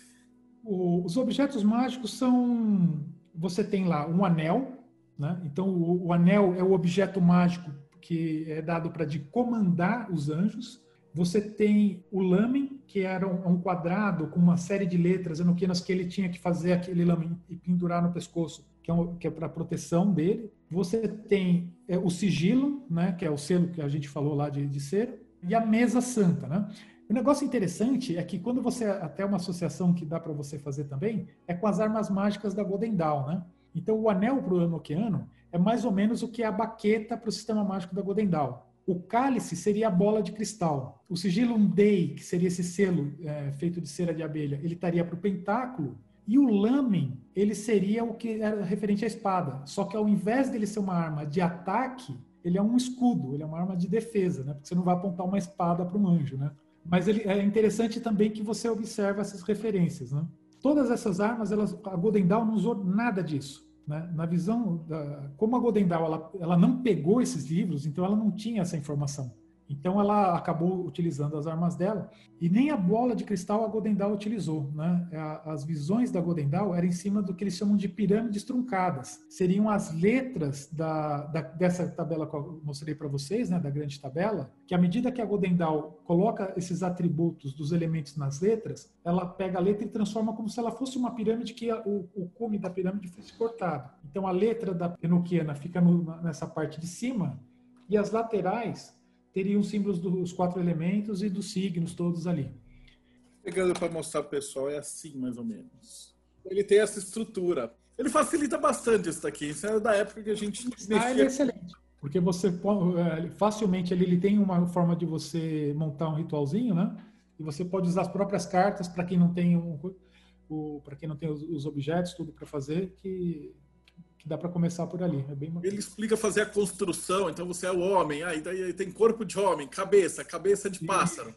O, os objetos mágicos são. Você tem lá um anel, né? Então, o, o anel é o objeto mágico que é dado para de comandar os anjos. Você tem o lamen, que era um, um quadrado com uma série de letras enoquianas que ele tinha que fazer aquele lamen e pendurar no pescoço, que é, um, é para proteção dele. Você tem é, o sigilo, né, que é o selo que a gente falou lá de, de cera, e a mesa santa, né? O negócio interessante é que quando você até uma associação que dá para você fazer também é com as armas mágicas da Golden Dawn, né? Então o anel para o Enochiano é mais ou menos o que é a baqueta para o sistema mágico da Golden Dawn. O cálice seria a bola de cristal. O sigilo Dei, que seria esse selo é, feito de cera de abelha, ele estaria para o pentáculo e o lamen, ele seria o que era referente à espada. Só que ao invés dele ser uma arma de ataque, ele é um escudo, ele é uma arma de defesa, né? Porque você não vai apontar uma espada para um anjo, né? Mas ele, é interessante também que você observa essas referências, né? Todas essas armas, elas, a Golden Dawn não usou nada disso. Né? Na visão, da, como a Golden Dawn ela, ela não pegou esses livros, então ela não tinha essa informação. Então ela acabou utilizando as armas dela e nem a bola de cristal a Golden Dawn utilizou, né? As visões da Golden Dawn eram em cima do que eles chamam de pirâmides truncadas. Seriam as letras da, da dessa tabela que eu mostrei para vocês, né? Da grande tabela, que à medida que a Golden Dawn coloca esses atributos dos elementos nas letras, ela pega a letra e transforma como se ela fosse uma pirâmide que o, o cume da pirâmide fosse cortado. Então a letra da Enoquiana fica no, nessa parte de cima e as laterais teriam símbolos dos quatro elementos e dos signos todos ali. Pegando para mostrar para o pessoal, é assim mais ou menos. Ele tem essa estrutura. Ele facilita bastante isso daqui. Isso é da época que a gente mexia. Ah, ele é excelente. Porque você é, facilmente ele, ele tem uma forma de você montar um ritualzinho, né? E você pode usar as próprias cartas para quem não tem um, o, para quem não tem os, os objetos, tudo para fazer, que que dá para começar por ali. É bem Ele explica fazer a construção, então você é o homem, aí daí tem corpo de homem, cabeça, cabeça de pássaro.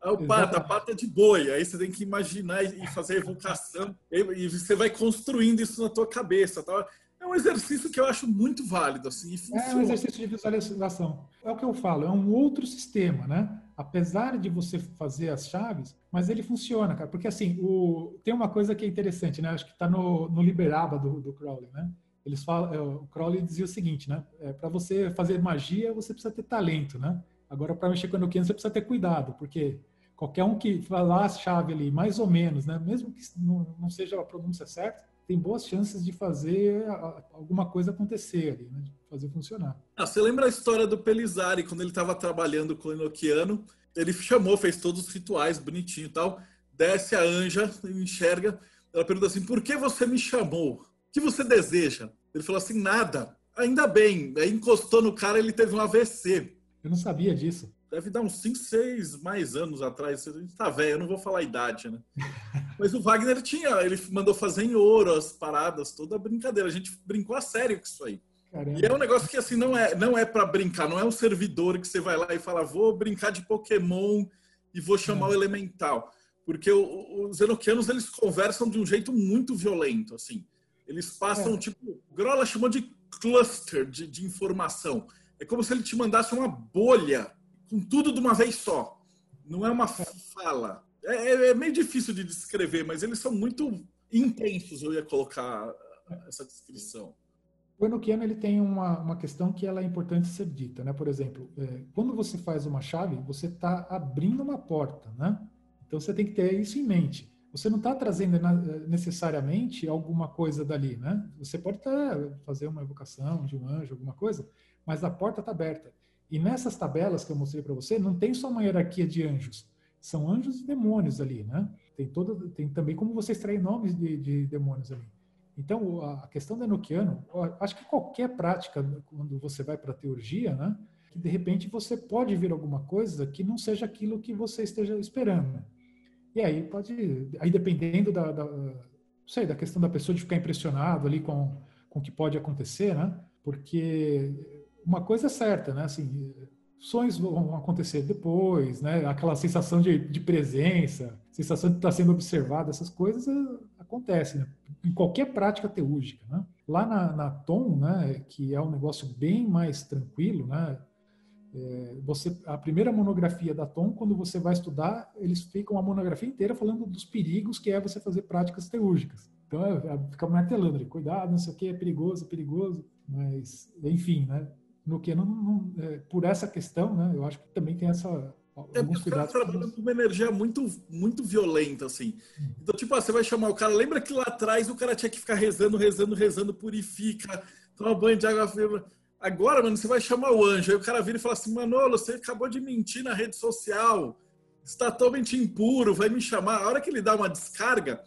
Aí o pata, pata de boi. Aí você tem que imaginar e fazer a evocação. E você vai construindo isso na tua cabeça. Tá? É um exercício que eu acho muito válido. Assim, é um exercício de visualização. É o que eu falo, é um outro sistema, né? Apesar de você fazer as chaves, mas ele funciona, cara. Porque assim, o... tem uma coisa que é interessante, né? Acho que está no, no Liberaba do, do Crowley, né? Eles falam, é, o Crowley dizia o seguinte, né? É, para você fazer magia, você precisa ter talento, né? Agora, para mexer com Enochiano, você precisa ter cuidado, porque qualquer um que falar a chave ali, mais ou menos, né? Mesmo que não, não seja a pronúncia certa, tem boas chances de fazer alguma coisa acontecer ali, né? De fazer funcionar. Ah, você lembra a história do Pelizari, quando ele estava trabalhando com o Enochiano? ele chamou, fez todos os rituais bonitinho e tal. Desce a anja, enxerga. Ela pergunta assim: por que você me chamou? O que você deseja? Ele falou assim: nada. Ainda bem. Aí encostou no cara, ele teve um AVC. Eu não sabia disso. Deve dar uns 5, 6 mais anos atrás. A gente tá velho, eu não vou falar a idade, né? Mas o Wagner tinha, ele mandou fazer em ouro as paradas, toda brincadeira. A gente brincou a sério com isso aí. Caramba. E é um negócio que assim não é, não é para brincar, não é um servidor que você vai lá e fala, vou brincar de Pokémon e vou chamar o elemental. Porque o, os enoquianos eles conversam de um jeito muito violento, assim. Eles passam, é. tipo, o Grola chamou de cluster de, de informação. É como se ele te mandasse uma bolha com tudo de uma vez só. Não é uma é. fala. É, é, é meio difícil de descrever, mas eles são muito intensos, eu ia colocar essa descrição. O Enochiano ele tem uma, uma questão que ela é importante ser dita, né? Por exemplo, é, quando você faz uma chave, você está abrindo uma porta, né? Então você tem que ter isso em mente. Você não está trazendo necessariamente alguma coisa dali, né? Você pode tá, fazer uma evocação de um anjo, alguma coisa, mas a porta está aberta. E nessas tabelas que eu mostrei para você, não tem só uma hierarquia de anjos, são anjos e demônios ali, né? Tem tem também como você extrair nomes de, de demônios ali. Então, a questão do Enochiano, acho que qualquer prática, quando você vai para a teurgia, né, que de repente você pode ver alguma coisa que não seja aquilo que você esteja esperando. E aí pode, aí dependendo da, da sei, da questão da pessoa de ficar impressionado ali com, com o que pode acontecer, né? Porque uma coisa é certa, né? Assim, sonhos vão acontecer depois, né? Aquela sensação de, de presença, sensação de estar sendo observado, essas coisas acontece né? em qualquer prática teúrgica. Né? Lá na, na Tom, né, que é um negócio bem mais tranquilo, né, é, você, a primeira monografia da Tom, quando você vai estudar, eles ficam a monografia inteira falando dos perigos que é você fazer práticas teúrgicas. Então, é, é, fica martelando cuidado, não sei o que, é perigoso, é perigoso, mas, enfim, né, no que não, não é, por essa questão, né, eu acho que também tem essa é, alguns cuidados. trabalhando com uma energia muito, muito violenta, assim. Então, tipo, ah, você vai chamar o cara. Lembra que lá atrás o cara tinha que ficar rezando, rezando, rezando, purifica, toma banho de água fria. Agora, mano, você vai chamar o anjo. Aí o cara vira e fala assim: Manolo, você acabou de mentir na rede social. Está totalmente impuro, vai me chamar. A hora que ele dá uma descarga,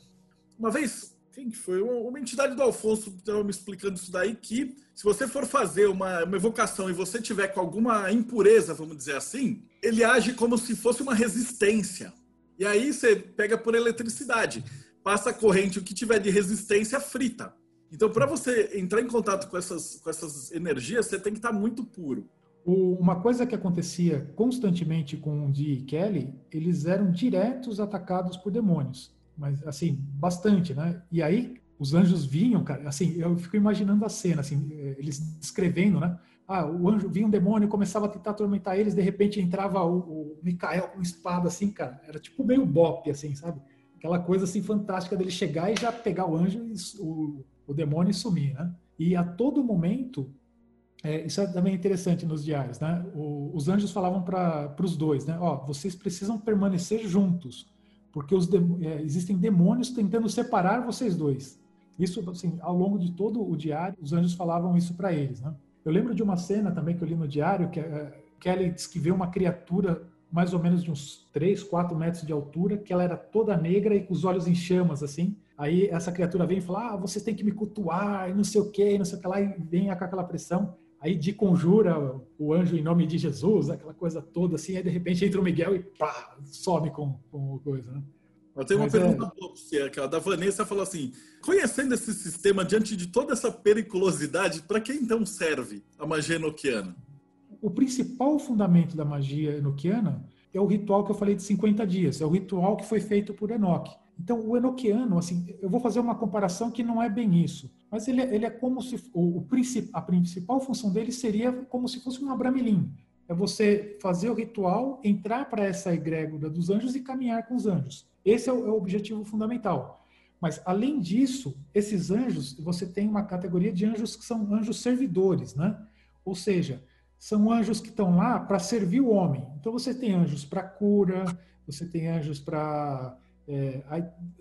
uma vez quem que foi? Uma entidade do Alfonso estava me explicando isso daí, que se você for fazer uma, uma evocação e você tiver com alguma impureza, vamos dizer assim, ele age como se fosse uma resistência. E aí você pega por eletricidade. Passa a corrente, o que tiver de resistência frita. Então, para você entrar em contato com essas, com essas energias, você tem que estar muito puro. uma coisa que acontecia constantemente com o Dee e Kelly, eles eram diretos atacados por demônios mas assim, bastante, né? E aí os anjos vinham, cara, assim, eu fico imaginando a cena, assim, eh, eles descrevendo, né? Ah, o anjo vinha um demônio, começava a tentar atormentar eles, de repente entrava o, o Micael com espada, assim, cara, era tipo meio bop, assim, sabe? Aquela coisa assim fantástica dele chegar e já pegar o anjo, e, o, o demônio sumir, né? E a todo momento, é, isso é também interessante nos diários, né? O, os anjos falavam para os dois, né? Ó, vocês precisam permanecer juntos porque os é, existem demônios tentando separar vocês dois. Isso, assim, ao longo de todo o diário, os anjos falavam isso para eles, né? Eu lembro de uma cena também que eu li no diário, que é, Kelly diz que vê uma criatura mais ou menos de uns 3, 4 metros de altura, que ela era toda negra e com os olhos em chamas, assim. Aí essa criatura vem e fala, ah, vocês têm que me cultuar, e não sei o quê, e não sei o que lá, e vem com aquela pressão. Aí de conjura o anjo em nome de Jesus, aquela coisa toda assim, aí de repente entra o Miguel e pá, some com, com coisa, né? Eu tenho uma Mas pergunta é... boa para você, aquela da Vanessa falou assim: conhecendo esse sistema diante de toda essa periculosidade, para que então serve a magia enoquiana? O principal fundamento da magia enoquiana é o ritual que eu falei de 50 dias, é o ritual que foi feito por Enoque. Então, o enoquiano, assim, eu vou fazer uma comparação que não é bem isso, mas ele, é, ele é como se o, o a principal função dele seria como se fosse um abramilim. É você fazer o ritual, entrar para essa egrégora dos anjos e caminhar com os anjos. Esse é o, é o objetivo fundamental. Mas, além disso, esses anjos, você tem uma categoria de anjos que são anjos servidores, né? Ou seja, são anjos que estão lá para servir o homem. Então, você tem anjos para cura, você tem anjos para é,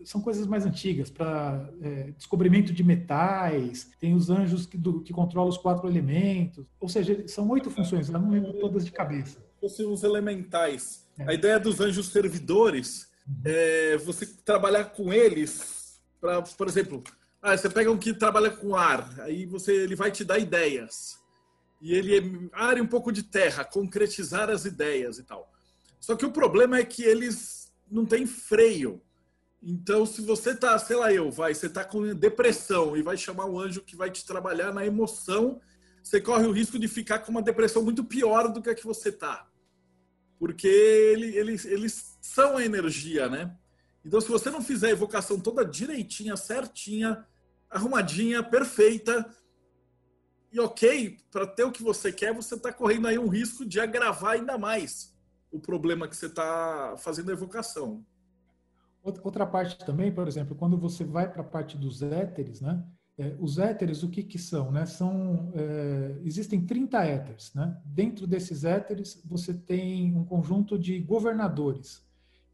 são coisas mais antigas, para é, descobrimento de metais, tem os anjos que, do, que controlam os quatro elementos, ou seja, são oito funções, eu não lembro todas de cabeça. Fossem os elementais. A ideia dos anjos servidores é você trabalhar com eles para, por exemplo, ah, você pega um que trabalha com ar, aí você ele vai te dar ideias. E ele é e um pouco de terra, concretizar as ideias e tal. Só que o problema é que eles não têm freio. Então, se você tá, sei lá, eu, vai, você tá com depressão e vai chamar um anjo que vai te trabalhar na emoção, você corre o risco de ficar com uma depressão muito pior do que a que você tá. Porque ele, eles, eles são a energia, né? Então, se você não fizer a evocação toda direitinha, certinha, arrumadinha, perfeita e ok, para ter o que você quer, você está correndo aí um risco de agravar ainda mais o problema que você está fazendo a evocação. Outra parte também, por exemplo, quando você vai para a parte dos éteres, né? É, os éteres, o que, que são? Né? são é, existem 30 éteres. Né? Dentro desses éteres, você tem um conjunto de governadores.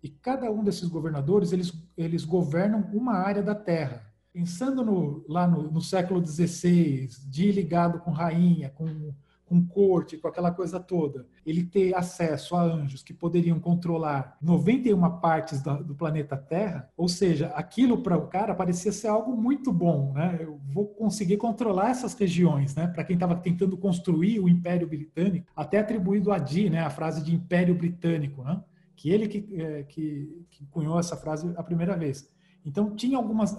E cada um desses governadores, eles, eles governam uma área da Terra pensando no, lá no, no, século XVI, de ligado com rainha, com, com corte, com aquela coisa toda, ele ter acesso a anjos que poderiam controlar 91 partes do planeta Terra, ou seja, aquilo para o cara parecia ser algo muito bom, né? Eu vou conseguir controlar essas regiões, né? Para quem estava tentando construir o Império Britânico, até atribuído a Dee, né? A frase de Império Britânico, né? Que ele que, é, que, que cunhou essa frase a primeira vez. Então, tinha algumas.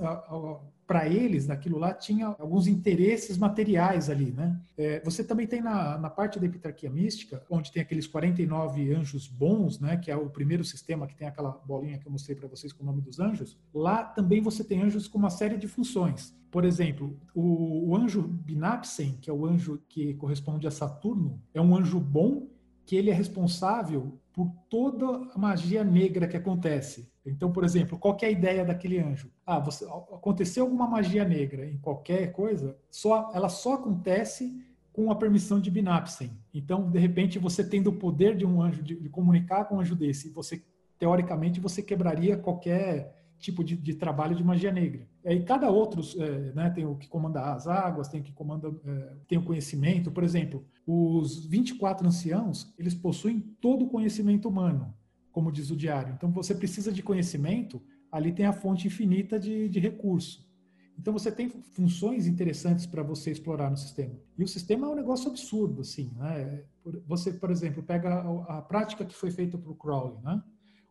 Para eles, naquilo lá, tinha alguns interesses materiais ali, né? É, você também tem na, na parte da epitarquia mística, onde tem aqueles 49 anjos bons, né? Que é o primeiro sistema que tem aquela bolinha que eu mostrei para vocês com o nome dos anjos. Lá também você tem anjos com uma série de funções. Por exemplo, o, o anjo Binapsen, que é o anjo que corresponde a Saturno, é um anjo bom que ele é responsável por toda a magia negra que acontece. Então, por exemplo, qual é a ideia daquele anjo? Ah, você, aconteceu alguma magia negra em qualquer coisa, só, ela só acontece com a permissão de Binapsen. Então, de repente, você tendo o poder de um anjo, de, de comunicar com um anjo desse, você, teoricamente, você quebraria qualquer tipo de, de, trabalho de magia negra. E cada outro, é, né, tem o que comanda as águas, tem o que comanda, é, tem o conhecimento. Por exemplo, os 24 anciãos, eles possuem todo o conhecimento humano, como diz o diário. Então, você precisa de conhecimento, ali tem a fonte infinita de, de recurso. Então, você tem funções interessantes para você explorar no sistema. E o sistema é um negócio absurdo, assim, né? Você, por exemplo, pega a, a prática que foi feita para o Crowley, né?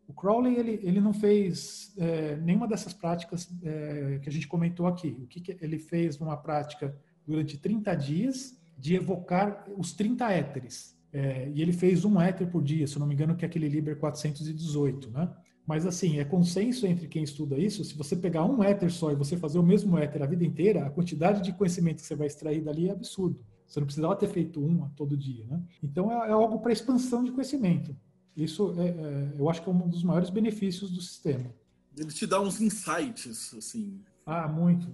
O Crowley ele, ele não fez é, nenhuma dessas práticas é, que a gente comentou aqui. O que, que, ele fez numa prática durante 30 dias de evocar os 30 éteres. É, e ele fez um éter por dia, se não me engano, que é aquele Liber 418, né? Mas assim, é consenso entre quem estuda isso, se você pegar um éter só e você fazer o mesmo éter a vida inteira, a quantidade de conhecimento que você vai extrair dali é absurdo. Você não precisava ter feito um todo dia, né? Então é, é algo para expansão de conhecimento. Isso é, é, eu acho que é um dos maiores benefícios do sistema. Ele te dá uns insights, assim. Ah, muito.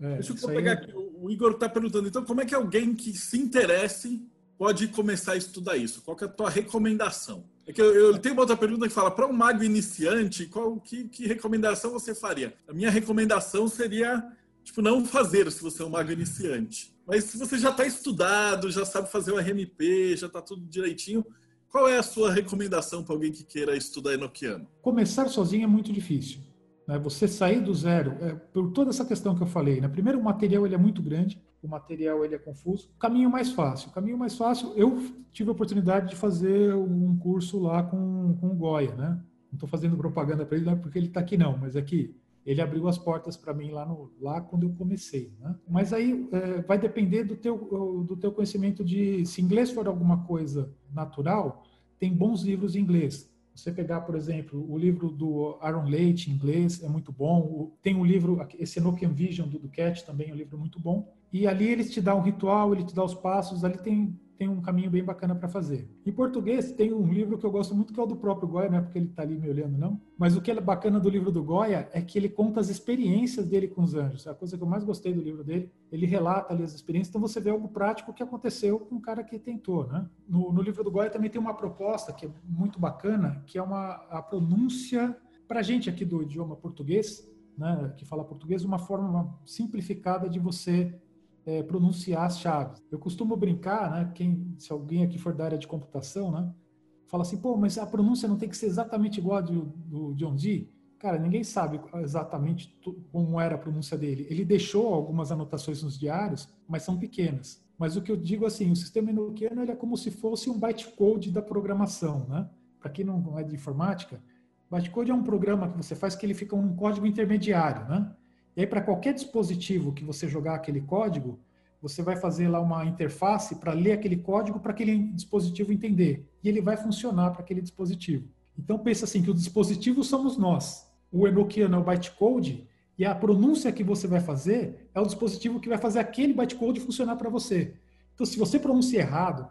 É, Deixa eu pegar é aqui. O Igor está perguntando, então, como é que alguém que se interesse pode começar a estudar isso? Qual é a tua recomendação? É que eu, eu tenho uma outra pergunta que fala, para um mago iniciante, qual que, que recomendação você faria? A minha recomendação seria, tipo, não fazer se você é um mago iniciante. Mas se você já está estudado, já sabe fazer o RMP, já está tudo direitinho, qual é a sua recomendação para alguém que queira estudar enoquiano? Começar sozinho é muito difícil. Né? Você sair do zero, é, por toda essa questão que eu falei. Né? Primeiro, o material ele é muito grande, o material ele é confuso. O caminho mais fácil. O caminho mais fácil, eu tive a oportunidade de fazer um curso lá com, com o Goya. Né? Não estou fazendo propaganda para ele, não é porque ele está aqui não, mas é ele abriu as portas para mim lá, no, lá quando eu comecei. Né? Mas aí é, vai depender do teu, do teu conhecimento de... Se inglês for alguma coisa natural, tem bons livros em inglês. Você pegar, por exemplo, o livro do Aaron Leite em inglês é muito bom. Tem um livro, esse Enochian Vision do Duquette também é um livro muito bom. E ali ele te dá um ritual, ele te dá os passos, ali tem tem um caminho bem bacana para fazer. Em português, tem um livro que eu gosto muito, que é o do próprio Goya, não é porque ele está ali me olhando, não. Mas o que é bacana do livro do Goya é que ele conta as experiências dele com os anjos. É a coisa que eu mais gostei do livro dele. Ele relata ali as experiências, então você vê algo prático que aconteceu com o cara que tentou, né? No, no livro do Goya também tem uma proposta que é muito bacana, que é uma a pronúncia para gente aqui do idioma português, né, que fala português, uma forma simplificada de você é, pronunciar as chaves. Eu costumo brincar, né? Quem, se alguém aqui for da área de computação, né? fala assim, pô, mas a pronúncia não tem que ser exatamente igual a do, do John Dee? Cara, ninguém sabe exatamente como era a pronúncia dele. Ele deixou algumas anotações nos diários, mas são pequenas. Mas o que eu digo assim, o sistema enoquiano é como se fosse um bytecode da programação, né? Para quem não é de informática, bytecode é um programa que você faz que ele fica um código intermediário, né? E aí para qualquer dispositivo que você jogar aquele código, você vai fazer lá uma interface para ler aquele código para aquele dispositivo entender. E ele vai funcionar para aquele dispositivo. Então pensa assim que o dispositivo somos nós. O Enochiano é o bytecode e a pronúncia que você vai fazer é o dispositivo que vai fazer aquele bytecode funcionar para você. Então se você pronuncia errado,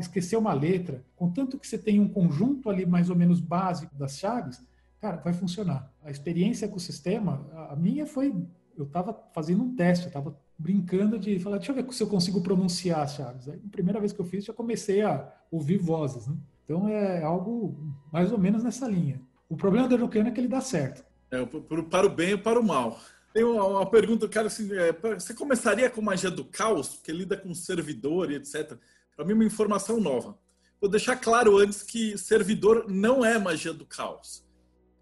esquecer uma letra, contanto que você tenha um conjunto ali mais ou menos básico das chaves, cara, vai funcionar. A experiência com o sistema, a minha foi, eu estava fazendo um teste, eu estava brincando de falar, deixa eu ver se eu consigo pronunciar chaves. Aí, a primeira vez que eu fiz, já comecei a ouvir vozes. Né? Então é algo mais ou menos nessa linha. O problema do Educano é que ele dá certo. É, para o bem e para o mal. Tem uma, uma pergunta, cara, assim, é, você começaria com magia do caos, que lida com servidor e etc. Para mim, uma informação nova. Vou deixar claro antes que servidor não é magia do caos.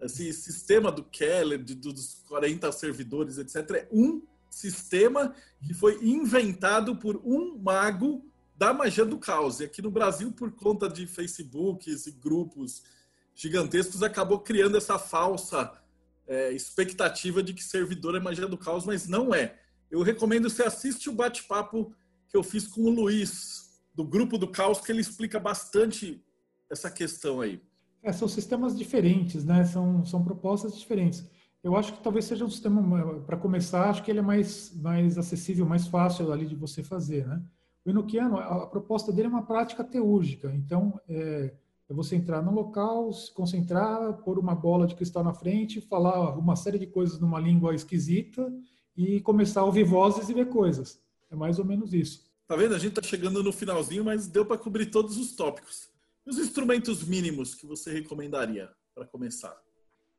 Esse sistema do Keller, de, dos 40 servidores, etc., é um sistema que foi inventado por um mago da magia do caos. E aqui no Brasil, por conta de Facebooks e grupos gigantescos, acabou criando essa falsa é, expectativa de que servidor é magia do caos, mas não é. Eu recomendo você assiste o bate-papo que eu fiz com o Luiz, do grupo do caos, que ele explica bastante essa questão aí. É, são sistemas diferentes, né? São, são propostas diferentes. Eu acho que talvez seja um sistema, para começar, acho que ele é mais, mais acessível, mais fácil ali de você fazer, né? O Enochiano, a, a proposta dele é uma prática teúrgica, então é, é, você entrar no local, se concentrar, pôr uma bola de cristal na frente, falar uma série de coisas numa língua esquisita e começar a ouvir vozes e ver coisas. É mais ou menos isso. Tá vendo? A gente tá chegando no finalzinho, mas deu para cobrir todos os tópicos. Os instrumentos mínimos que você recomendaria para começar?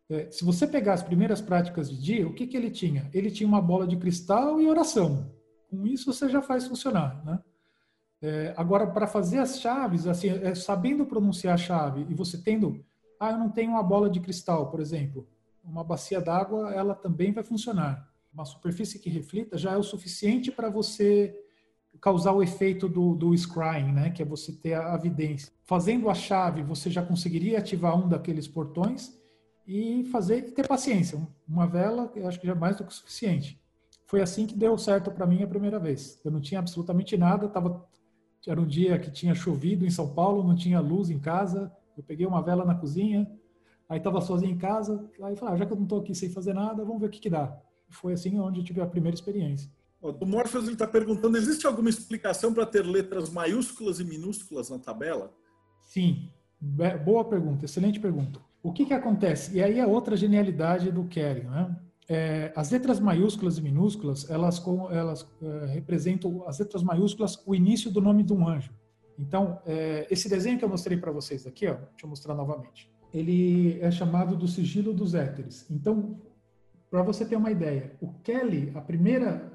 É, se você pegar as primeiras práticas de dia, o que, que ele tinha? Ele tinha uma bola de cristal e oração. Com isso você já faz funcionar, né? É, agora, para fazer as chaves, assim, é, sabendo pronunciar a chave e você tendo, ah, eu não tenho uma bola de cristal, por exemplo, uma bacia d'água, ela também vai funcionar. Uma superfície que reflita já é o suficiente para você causar o efeito do, do scrying, né? Que é você ter a evidência. Fazendo a chave, você já conseguiria ativar um daqueles portões e fazer e ter paciência. Uma vela, eu acho que já é mais do que suficiente. Foi assim que deu certo para mim a primeira vez. Eu não tinha absolutamente nada, tava era um dia que tinha chovido em São Paulo, não tinha luz em casa. Eu peguei uma vela na cozinha, aí estava sozinho em casa, aí falei, ah, já que eu não estou aqui sem fazer nada, vamos ver o que, que dá. Foi assim onde eu tive a primeira experiência. O Morpheus está perguntando, existe alguma explicação para ter letras maiúsculas e minúsculas na tabela? Sim, boa pergunta, excelente pergunta. O que, que acontece? E aí é outra genialidade do Kelly, né? É, as letras maiúsculas e minúsculas, elas, elas é, representam as letras maiúsculas o início do nome de um anjo. Então, é, esse desenho que eu mostrei para vocês aqui, ó, deixa eu mostrar novamente. Ele é chamado do sigilo dos éteres. Então, para você ter uma ideia, o Kelly, a primeira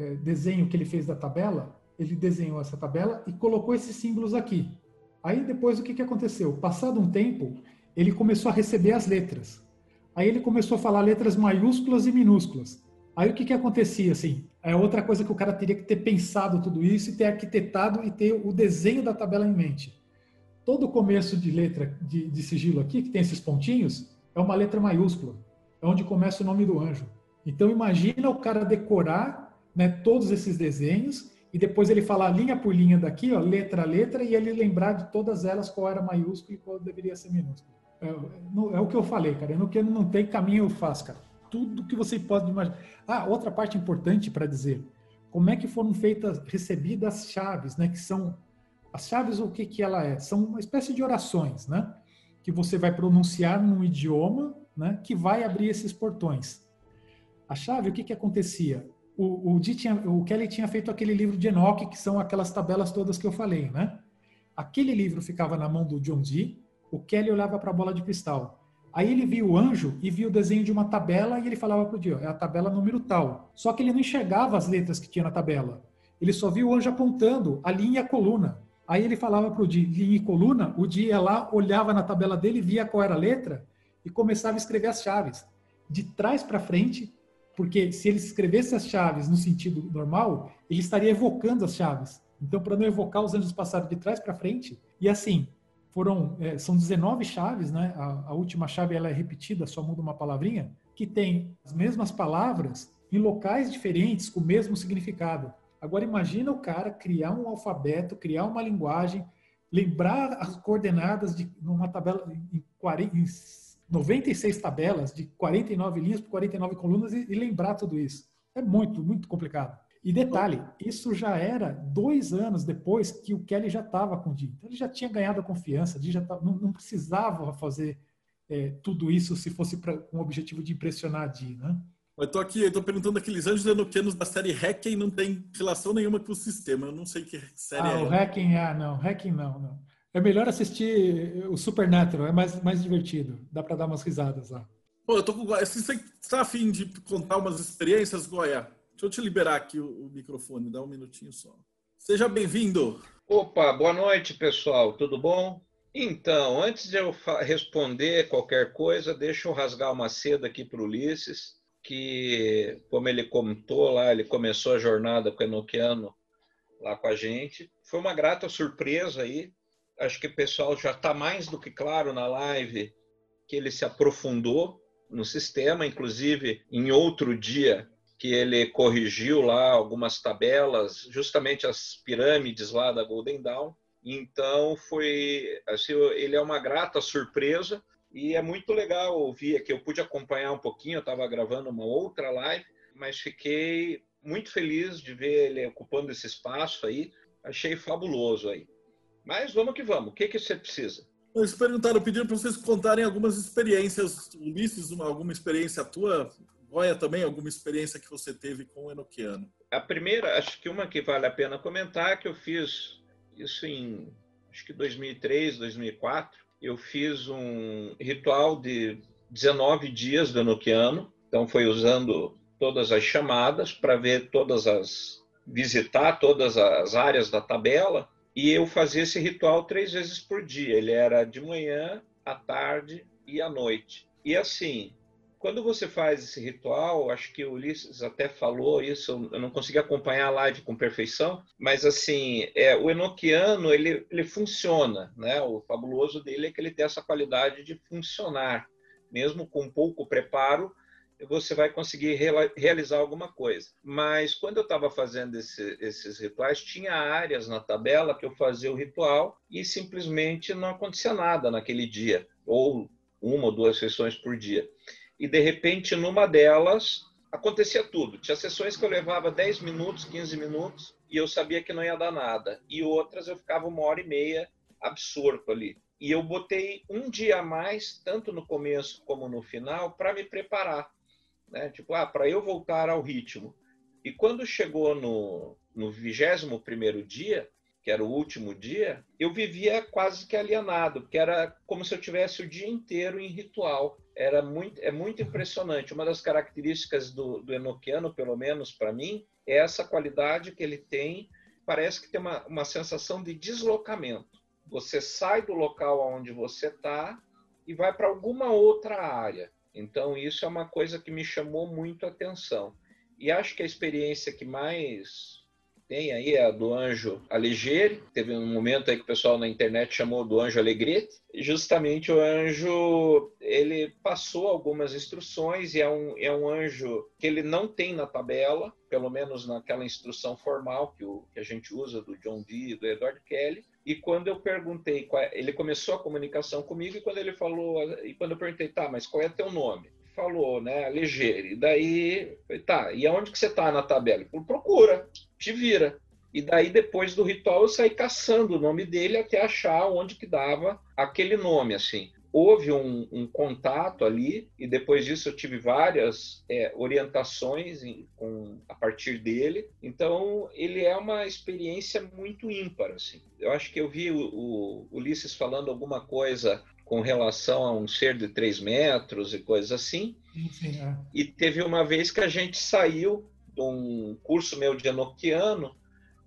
é, desenho que ele fez da tabela, ele desenhou essa tabela e colocou esses símbolos aqui. Aí depois o que, que aconteceu? Passado um tempo, ele começou a receber as letras. Aí ele começou a falar letras maiúsculas e minúsculas. Aí o que, que acontecia? Assim, é outra coisa que o cara teria que ter pensado tudo isso e ter arquitetado e ter o desenho da tabela em mente. Todo começo de letra de, de sigilo aqui, que tem esses pontinhos, é uma letra maiúscula. É onde começa o nome do anjo. Então imagina o cara decorar né, todos esses desenhos e depois ele falar linha por linha daqui, ó, letra a letra, e ele lembrar de todas elas qual era maiúsculo e qual deveria ser minúsculo. É, é, o que eu falei, cara. No que não tem caminho eu faço, cara. Tudo que você pode imaginar. Ah, outra parte importante para dizer. Como é que foram feitas, recebidas as chaves, né? Que são as chaves, o que que ela é? São uma espécie de orações, né? Que você vai pronunciar num idioma, né? Que vai abrir esses portões. A chave, o que que acontecia? O, o, tinha, o Kelly tinha feito aquele livro de Enoch, que são aquelas tabelas todas que eu falei, né? Aquele livro ficava na mão do John Dee, o Kelly olhava para a bola de cristal. Aí ele viu o anjo e viu o desenho de uma tabela e ele falava para o Dio, é a tabela número tal. Só que ele não enxergava as letras que tinha na tabela. Ele só viu o anjo apontando a linha e a coluna. Aí ele falava para o Di, linha e coluna, o Di ia lá, olhava na tabela dele, via qual era a letra e começava a escrever as chaves. De trás para frente, porque se ele escrevesse as chaves no sentido normal, ele estaria evocando as chaves. Então, para não evocar os anjos passados de trás para frente, e assim, foram é, são 19 chaves, né? A, a, última chave ela é repetida, só muda uma palavrinha, que tem as mesmas palavras em locais diferentes com o mesmo significado. Agora imagina o cara criar um alfabeto, criar uma linguagem, lembrar as coordenadas de numa tabela em, 40, em 96 tabelas de 49 linhas por 49 colunas e, e lembrar tudo isso. É muito, muito complicado. E detalhe, isso já era dois anos depois que o Kelly já estava com o Di. Então ele já tinha ganhado a confiança, o já tava, não, não, precisava fazer é, tudo isso se fosse pra, com o objetivo de impressionar a Di, né? Eu tô aqui, eu tô perguntando aqueles anjos enoquianos da série Hacking não tem relação nenhuma com o sistema. Eu não sei que série ah, é. o Hacking, ah, não. Hacking não, não. É melhor assistir o Supernatural, é mais, mais divertido. Dá para dar umas risadas lá. Pô, eu tô com. Se você está afim de contar umas experiências, Goya, deixa eu te liberar aqui o, o microfone, dá um minutinho só. Seja bem-vindo. Opa, boa noite, pessoal. Tudo bom? Então, antes de eu responder qualquer coisa, deixa eu rasgar uma seda aqui para o Ulisses que, como ele contou lá, ele começou a jornada com o Enoquiano lá com a gente. Foi uma grata surpresa aí. Acho que o pessoal já está mais do que claro na live que ele se aprofundou no sistema, inclusive em outro dia que ele corrigiu lá algumas tabelas, justamente as pirâmides lá da Golden Dawn. Então foi, assim, ele é uma grata surpresa e é muito legal ouvir aqui. Eu pude acompanhar um pouquinho, eu estava gravando uma outra live, mas fiquei muito feliz de ver ele ocupando esse espaço aí. Achei fabuloso aí. Mas vamos que vamos. O que, que você precisa? Eles perguntaram, pediram para vocês contarem algumas experiências. Ulisses, uma, alguma experiência tua? Goya também, alguma experiência que você teve com o Enoquiano? A primeira, acho que uma que vale a pena comentar, que eu fiz isso em acho que 2003, 2004 eu fiz um ritual de 19 dias do Enoquiano, então foi usando todas as chamadas para ver todas as visitar todas as áreas da tabela e eu fazia esse ritual três vezes por dia. Ele era de manhã, à tarde e à noite. E assim, quando você faz esse ritual, acho que o Ulisses até falou isso, eu não consegui acompanhar a live com perfeição, mas assim, é, o enoquiano, ele, ele funciona, né? O fabuloso dele é que ele tem essa qualidade de funcionar. Mesmo com pouco preparo, você vai conseguir realizar alguma coisa. Mas quando eu estava fazendo esse, esses rituais, tinha áreas na tabela que eu fazia o ritual e simplesmente não acontecia nada naquele dia, ou uma ou duas sessões por dia e de repente numa delas acontecia tudo. Tinha sessões que eu levava 10 minutos, 15 minutos e eu sabia que não ia dar nada. E outras eu ficava uma hora e meia absorto ali. E eu botei um dia a mais, tanto no começo como no final, para me preparar. Né? Tipo, ah, para eu voltar ao ritmo. E quando chegou no, no 21 primeiro dia, que era o último dia, eu vivia quase que alienado, porque era como se eu tivesse o dia inteiro em ritual. Era muito, é muito impressionante. Uma das características do, do Enoquiano, pelo menos para mim, é essa qualidade que ele tem. Parece que tem uma, uma sensação de deslocamento. Você sai do local onde você está e vai para alguma outra área. Então, isso é uma coisa que me chamou muito a atenção. E acho que a experiência que mais tem aí a do anjo Alighieri, teve um momento aí que o pessoal na internet chamou do anjo Alegrete, e justamente o anjo, ele passou algumas instruções e é um, é um anjo que ele não tem na tabela, pelo menos naquela instrução formal que, o, que a gente usa do John Dee e do Edward Kelly, e quando eu perguntei, é, ele começou a comunicação comigo e quando ele falou, e quando eu perguntei, tá, mas qual é teu nome? falou, né? Ligeiro. E daí, tá, e aonde que você tá na tabela? Falou, procura, te vira. E daí, depois do ritual, eu saí caçando o nome dele até achar onde que dava aquele nome, assim. Houve um, um contato ali, e depois disso eu tive várias é, orientações em, com, a partir dele. Então, ele é uma experiência muito ímpar, assim. Eu acho que eu vi o, o Ulisses falando alguma coisa com relação a um ser de três metros e coisas assim. Sim, é. E teve uma vez que a gente saiu de um curso meu de enoquiano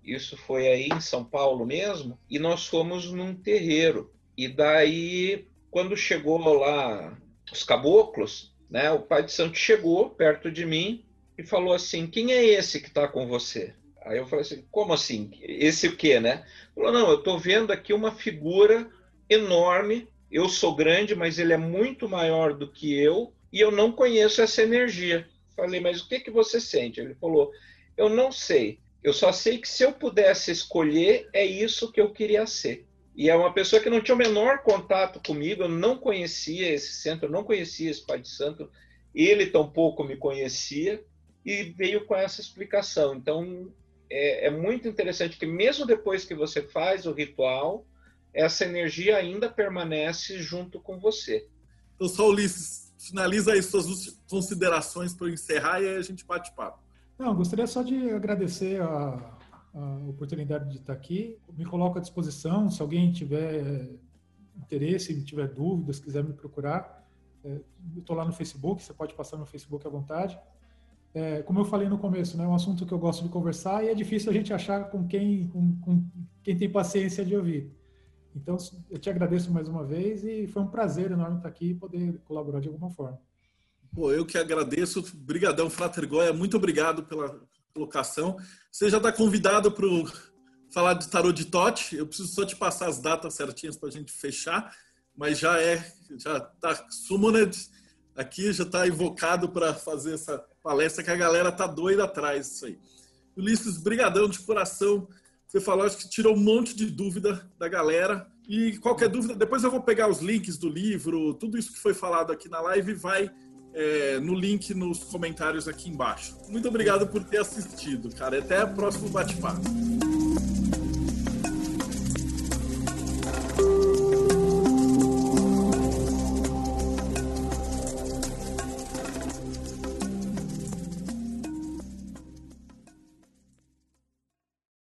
Isso foi aí em São Paulo mesmo, e nós fomos num terreiro. E daí, quando chegou lá os caboclos, né, o pai de santo chegou perto de mim e falou assim: Quem é esse que está com você? Aí eu falei assim: Como assim? Esse o quê, né? Falou: Não, eu estou vendo aqui uma figura enorme. Eu sou grande, mas ele é muito maior do que eu e eu não conheço essa energia. Falei: Mas o que que você sente? Ele falou: Eu não sei. Eu só sei que se eu pudesse escolher, é isso que eu queria ser. E é uma pessoa que não tinha o menor contato comigo, eu não conhecia esse centro, eu não conhecia esse Pai de Santo, ele tampouco me conhecia, e veio com essa explicação. Então, é, é muito interessante que, mesmo depois que você faz o ritual, essa energia ainda permanece junto com você. Então, só Ulisses, finaliza aí suas considerações para encerrar e aí a gente bate papo. Não, gostaria só de agradecer a, a oportunidade de estar aqui. Me coloco à disposição, se alguém tiver interesse, tiver dúvidas, quiser me procurar, é, eu estou lá no Facebook, você pode passar no Facebook à vontade. É, como eu falei no começo, né, é um assunto que eu gosto de conversar e é difícil a gente achar com quem, com, com quem tem paciência de ouvir. Então, eu te agradeço mais uma vez e foi um prazer enorme estar aqui e poder colaborar de alguma forma. Pô, eu que agradeço. Brigadão, Frater Goya. Muito obrigado pela colocação. Você já está convidado para falar de tarô de Tote. Eu preciso só te passar as datas certinhas para a gente fechar, mas já é, já está summoned aqui, já está invocado para fazer essa palestra que a galera tá doida atrás disso aí. Ulisses, brigadão de coração. Você falou, acho que tirou um monte de dúvida da galera. E qualquer dúvida, depois eu vou pegar os links do livro, tudo isso que foi falado aqui na live vai é, no link nos comentários aqui embaixo. Muito obrigado por ter assistido, cara. Até o próximo bate-papo.